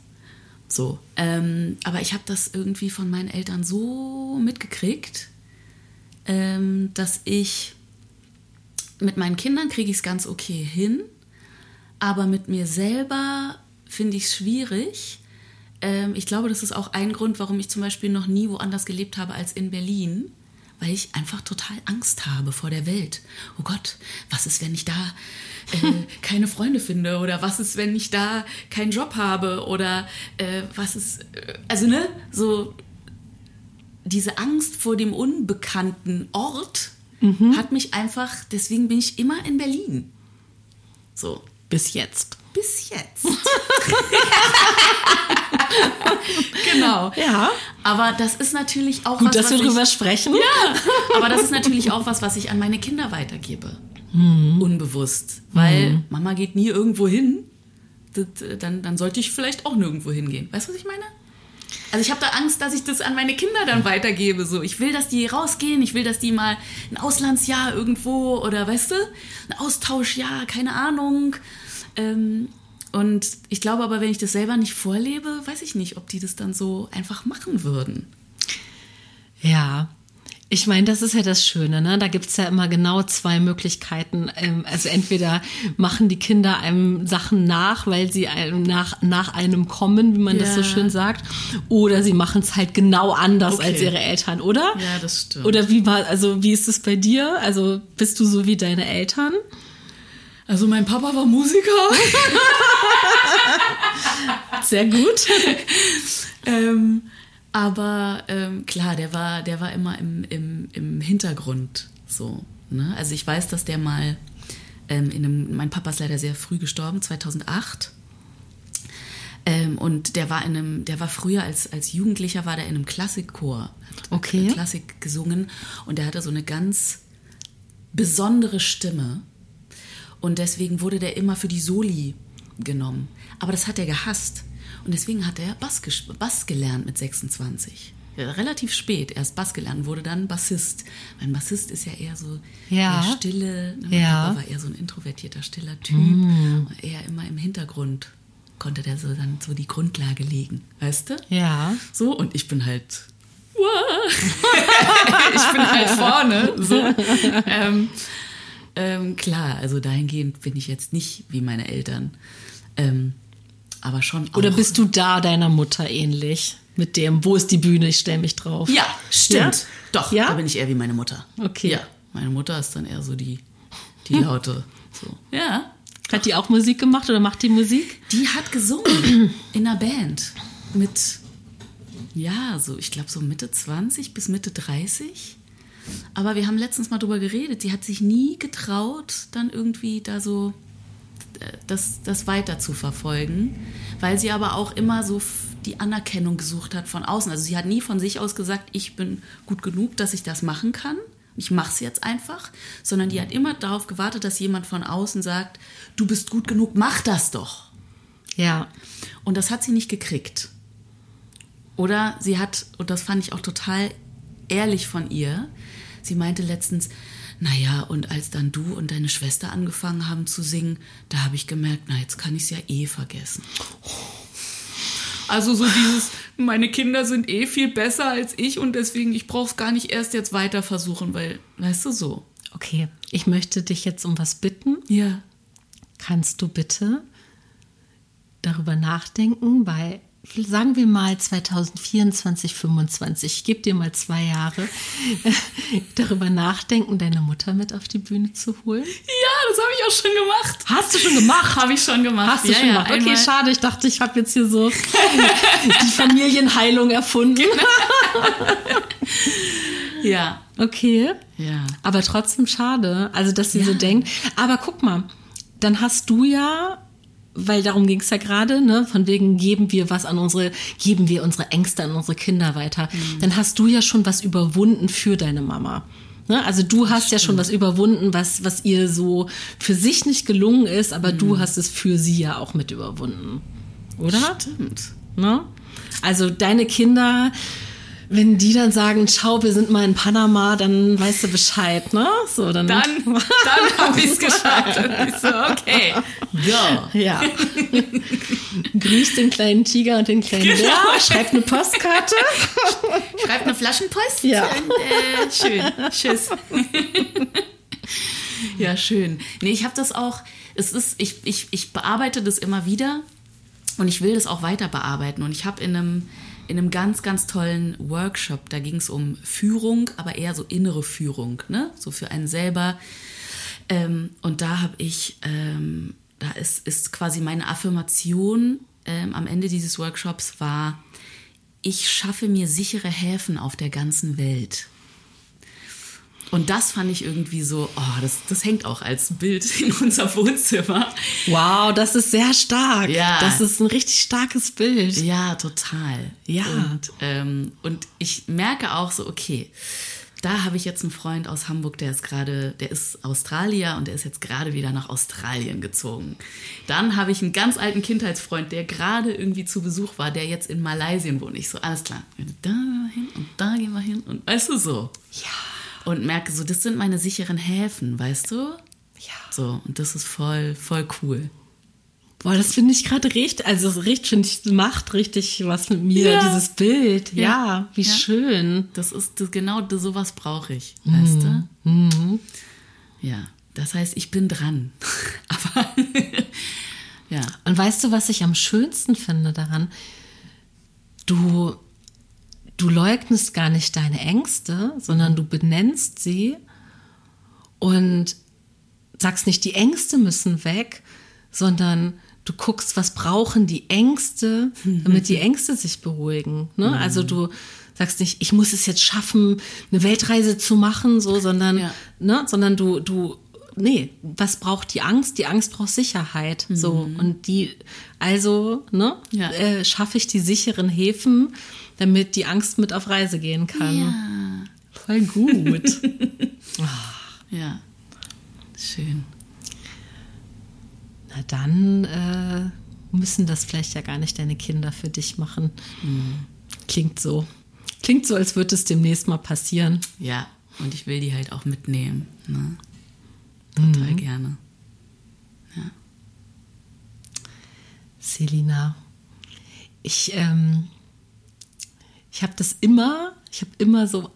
So. Ähm, aber ich habe das irgendwie von meinen Eltern so mitgekriegt, ähm, dass ich mit meinen Kindern kriege ich es ganz okay hin, aber mit mir selber finde ich es schwierig. Ähm, ich glaube, das ist auch ein Grund, warum ich zum Beispiel noch nie woanders gelebt habe als in Berlin, weil ich einfach total Angst habe vor der Welt. Oh Gott, was ist, wenn ich da äh, [LAUGHS] keine Freunde finde? Oder was ist, wenn ich da keinen Job habe? Oder äh, was ist, äh, also ne, so diese Angst vor dem unbekannten Ort hat mich einfach, deswegen bin ich immer in Berlin. So, Bis jetzt. Bis jetzt. [LAUGHS] genau. Ja. Aber das ist natürlich auch Gut, was, dass wir drüber ich, sprechen. ja, aber das ist natürlich auch was, was ich an meine Kinder weitergebe. Unbewusst. Weil Mama geht nie irgendwo hin. Äh, dann, dann sollte ich vielleicht auch nirgendwo hingehen. Weißt du, was ich meine? Also ich habe da Angst, dass ich das an meine Kinder dann weitergebe. So, ich will, dass die rausgehen. Ich will, dass die mal ein Auslandsjahr irgendwo oder weißt du, ein Austauschjahr, keine Ahnung. Ähm, und ich glaube aber, wenn ich das selber nicht vorlebe, weiß ich nicht, ob die das dann so einfach machen würden. Ja. Ich meine, das ist ja das Schöne, ne? Da gibt's ja immer genau zwei Möglichkeiten. Ähm, Also entweder machen die Kinder einem Sachen nach, weil sie einem nach, nach einem kommen, wie man das so Ja. schön sagt, oder sie machen es halt genau anders Okay. als ihre Eltern, oder? Ja, das stimmt. Oder wie war, also wie ist es bei dir? Also bist du so wie deine Eltern? Also mein Papa war Musiker. [LAUGHS] Sehr gut. [LAUGHS] ähm, aber ähm, klar, der war, der war immer im, im, im Hintergrund so. Ne? Also ich weiß, dass der mal ähm, in einem, mein Papa ist leider sehr früh gestorben, 2008. Ähm, und der war in einem, der war früher als, als Jugendlicher war der in einem Klassikchor, hat Okay. Klassik gesungen und der hatte so eine ganz besondere Stimme und deswegen wurde der immer für die Soli genommen. Aber das hat er gehasst und deswegen hat er Bass, Bass gelernt mit 26. Ja, relativ spät erst Bass gelernt, wurde dann Bassist. Mein Bassist ist ja eher so Ja. eher stille, ne? Ja. War eher so ein introvertierter, stiller Typ. Und eher immer im Hintergrund konnte der so dann so die Grundlage legen, weißt du? Ja. So, und ich bin halt. [LAUGHS] ich bin halt vorne. So. [LAUGHS] Ähm, ähm, klar, also dahingehend bin ich jetzt nicht wie meine Eltern. Ähm, aber schon auch. Oder bist du da deiner Mutter ähnlich? Mit dem, wo ist die Bühne, ich stelle mich drauf. Ja, stimmt. Ja? Doch, Ja? da bin ich eher wie meine Mutter. Okay. Ja, meine Mutter ist dann eher so die, die laute. So. Ja. Hat die auch Musik gemacht oder macht die Musik? Die hat gesungen [CLEARS THROAT] in einer Band mit, ja, so, ich glaube so Mitte 20 bis Mitte 30. Aber wir haben letztens mal drüber geredet. Die hat sich nie getraut, dann irgendwie da so äh, das, das weiter zu verfolgen, weil sie aber auch immer so die Anerkennung gesucht hat von außen. Also sie hat nie von sich aus gesagt, ich bin gut genug, dass ich das machen kann. Ich mache es jetzt einfach, sondern die hat immer darauf gewartet, dass jemand von außen sagt, du bist gut genug, mach das doch. Ja. Und das hat sie nicht gekriegt. Oder sie hat, und das fand ich auch total ehrlich von ihr, sie meinte letztens, naja, und als dann du und deine Schwester angefangen haben zu singen, da habe ich gemerkt, na, jetzt kann ich es ja eh vergessen. Also so dieses, meine Kinder sind eh viel besser als ich und deswegen, ich brauche es gar nicht erst jetzt weiter versuchen, weil, weißt du, so. Okay, ich möchte dich jetzt um was bitten. Ja. Kannst du bitte darüber nachdenken, weil sagen wir mal 2024, 25, ich gebe dir mal zwei Jahre, [LAUGHS] darüber nachdenken, deine Mutter mit auf die Bühne zu holen? Ja, das habe ich auch schon gemacht. Hast du schon gemacht? Habe ich schon gemacht. Hast du ja, schon ja, gemacht? Okay, einmal- schade. Ich dachte, ich habe jetzt hier so [LAUGHS] die Familienheilung erfunden. [LAUGHS] Ja. Okay. Ja. Aber trotzdem schade, also dass sie Ja. so denkt. Aber guck mal, dann hast du ja, weil darum ging es ja gerade, ne, von wegen geben wir was an unsere, geben wir unsere Ängste an unsere Kinder weiter. Mhm. Dann hast du ja schon was überwunden für deine Mama. Ne? Also du hast ja schon was überwunden, was, was ihr so für sich nicht gelungen ist, aber Mhm. du hast es für sie ja auch mit überwunden. Oder? Stimmt. Ne? Also deine Kinder, wenn die dann sagen, ciao, wir sind mal in Panama, dann weißt du Bescheid, ne? So, dann. Dann, [LAUGHS] dann habe ich es geschafft. Und ich so, okay. Ja. ja. [LAUGHS] Grüß den kleinen Tiger und den kleinen Genau. Bär, schreibt eine Postkarte. [LAUGHS] Schreibt eine Flaschenpost. Ja. Und, äh, schön. Tschüss. ja, schön. Nee, ich habe das auch, es ist, ich, ich, ich bearbeite das immer wieder und ich will das auch weiter bearbeiten. Und ich habe in einem, in einem ganz, ganz tollen Workshop, da ging es um Führung, aber eher so innere Führung, ne? So für einen selber. Ähm, und da habe ich, ähm, da ist, ist quasi meine Affirmation ähm, am Ende dieses Workshops war, ich schaffe mir sichere Häfen auf der ganzen Welt. Und das fand ich irgendwie so, oh, das, das hängt auch als Bild in unser Wohnzimmer. Wow, das ist sehr stark. Ja. Das ist ein richtig starkes Bild. Ja, total. Ja. Und, ähm, und ich merke auch so, okay, da habe ich jetzt einen Freund aus Hamburg, der ist gerade, der ist Australier und der ist jetzt gerade wieder nach Australien gezogen. Dann habe ich einen ganz alten Kindheitsfreund, der gerade irgendwie zu Besuch war, der jetzt in Malaysia wohnt. Ich so, alles klar, da hin und da gehen wir hin und weißt du so. Ja. Und merke so, das sind meine sicheren Häfen, weißt du? Ja. So, und das ist voll, voll cool. Boah, das finde ich gerade richtig, also es richtig, finde ich, macht richtig was mit mir, Ja. dieses Bild. Ja, Ja. wie Ja. schön. Das ist das, genau das, sowas brauche ich, weißt du? Mhm. Ja, das heißt, ich bin dran. [LAUGHS] Aber ja, Und weißt du, was ich am schönsten finde daran? Du, du leugnest gar nicht deine Ängste, sondern du benennst sie und sagst nicht, die Ängste müssen weg, sondern du guckst, was brauchen die Ängste, damit die Ängste sich beruhigen. Ne? Also du sagst nicht, ich muss es jetzt schaffen, eine Weltreise zu machen, so, sondern, Ja. ne, sondern du, du, nee, was braucht die Angst? Die Angst braucht Sicherheit. So, und die, also, ne, Ja. äh, schaffe ich die sicheren Häfen, damit die Angst mit auf Reise gehen kann. ja, Voll gut. [LAUGHS] ja, schön. Na dann äh, müssen das vielleicht ja gar nicht deine Kinder für dich machen. Klingt so. Klingt so, als würde es demnächst mal passieren. Ja, und ich will die halt auch mitnehmen. Ne? Total gerne. Selina, ich, ähm, ich habe das immer, ich habe immer so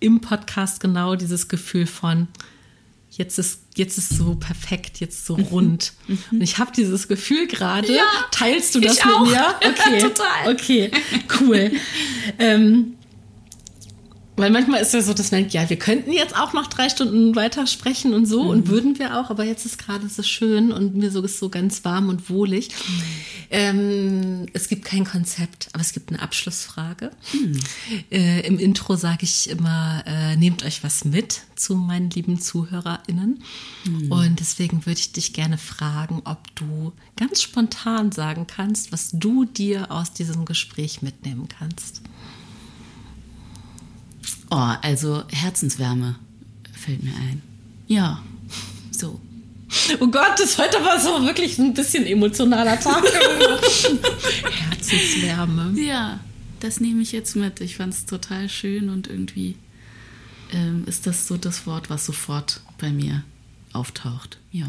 im Podcast genau dieses Gefühl von, jetzt ist, jetzt ist so perfekt, jetzt so rund. Und ich habe dieses Gefühl gerade. Ja, Teilst du das mit auch. mir? [LAUGHS] Okay. Total. Okay, cool. ähm, weil manchmal ist ja so, dass man denkt, ja, wir könnten jetzt auch noch drei Stunden weiter sprechen und so und würden wir auch, aber jetzt ist gerade so schön und mir so ist so ganz warm und wohlig. Ähm, es gibt kein Konzept, aber es gibt eine Abschlussfrage. Äh, Im Intro sage ich immer, äh, nehmt euch was mit zu meinen lieben ZuhörerInnen. Und deswegen würde ich dich gerne fragen, ob du ganz spontan sagen kannst, was du dir aus diesem Gespräch mitnehmen kannst. Oh, also Herzenswärme fällt mir ein. Ja, so. Oh Gott, das ist heute aber so wirklich ein bisschen emotionaler Tag. [LAUGHS] Herzenswärme. Ja, das nehme ich jetzt mit. Ich fand es total schön und irgendwie ähm, ist das so das Wort, was sofort bei mir auftaucht. Ja.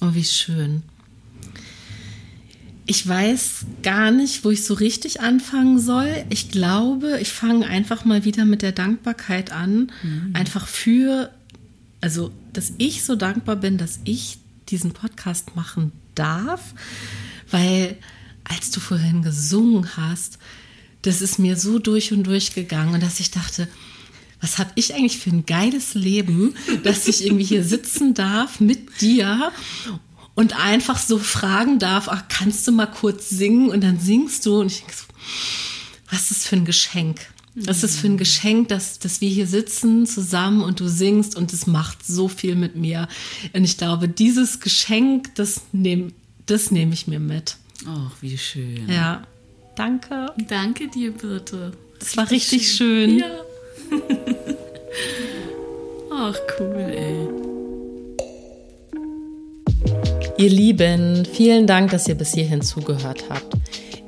Oh, wie schön. Ich weiß gar nicht, wo ich so richtig anfangen soll. Ich glaube, ich fange einfach mal wieder mit der Dankbarkeit an. Einfach für, also, dass ich so dankbar bin, dass ich diesen Podcast machen darf, weil als du vorhin gesungen hast, das ist mir so durch und durch gegangen und dass ich dachte, was habe ich eigentlich für ein geiles Leben, dass ich irgendwie hier sitzen darf mit dir und einfach so fragen darf, ach, kannst du mal kurz singen? Und dann singst du und ich denke so, was ist für ein Geschenk? Was ist das für ein Geschenk, dass, dass wir hier sitzen zusammen und du singst und es macht so viel mit mir. Und ich glaube, dieses Geschenk, das nehme das nehm ich mir mit. Ach, wie schön. Ja, danke. Danke dir, Birte. Das war richtig schön. Ja. [LAUGHS] Ach, cool, ey. Ihr Lieben, vielen Dank, dass ihr bis hierhin zugehört habt.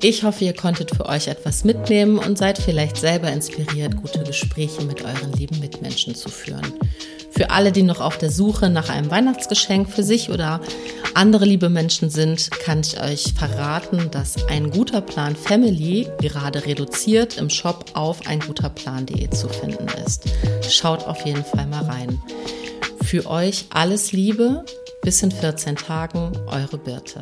Ich hoffe, ihr konntet für euch etwas mitnehmen und seid vielleicht selber inspiriert, gute Gespräche mit euren lieben Mitmenschen zu führen. Für alle, die noch auf der Suche nach einem Weihnachtsgeschenk für sich oder andere liebe Menschen sind, kann ich euch verraten, dass ein guter Plan Family gerade reduziert im Shop auf einguterplan.de zu finden ist. Schaut auf jeden Fall mal rein. Für euch alles Liebe, bis in 14 Tagen, eure Birte.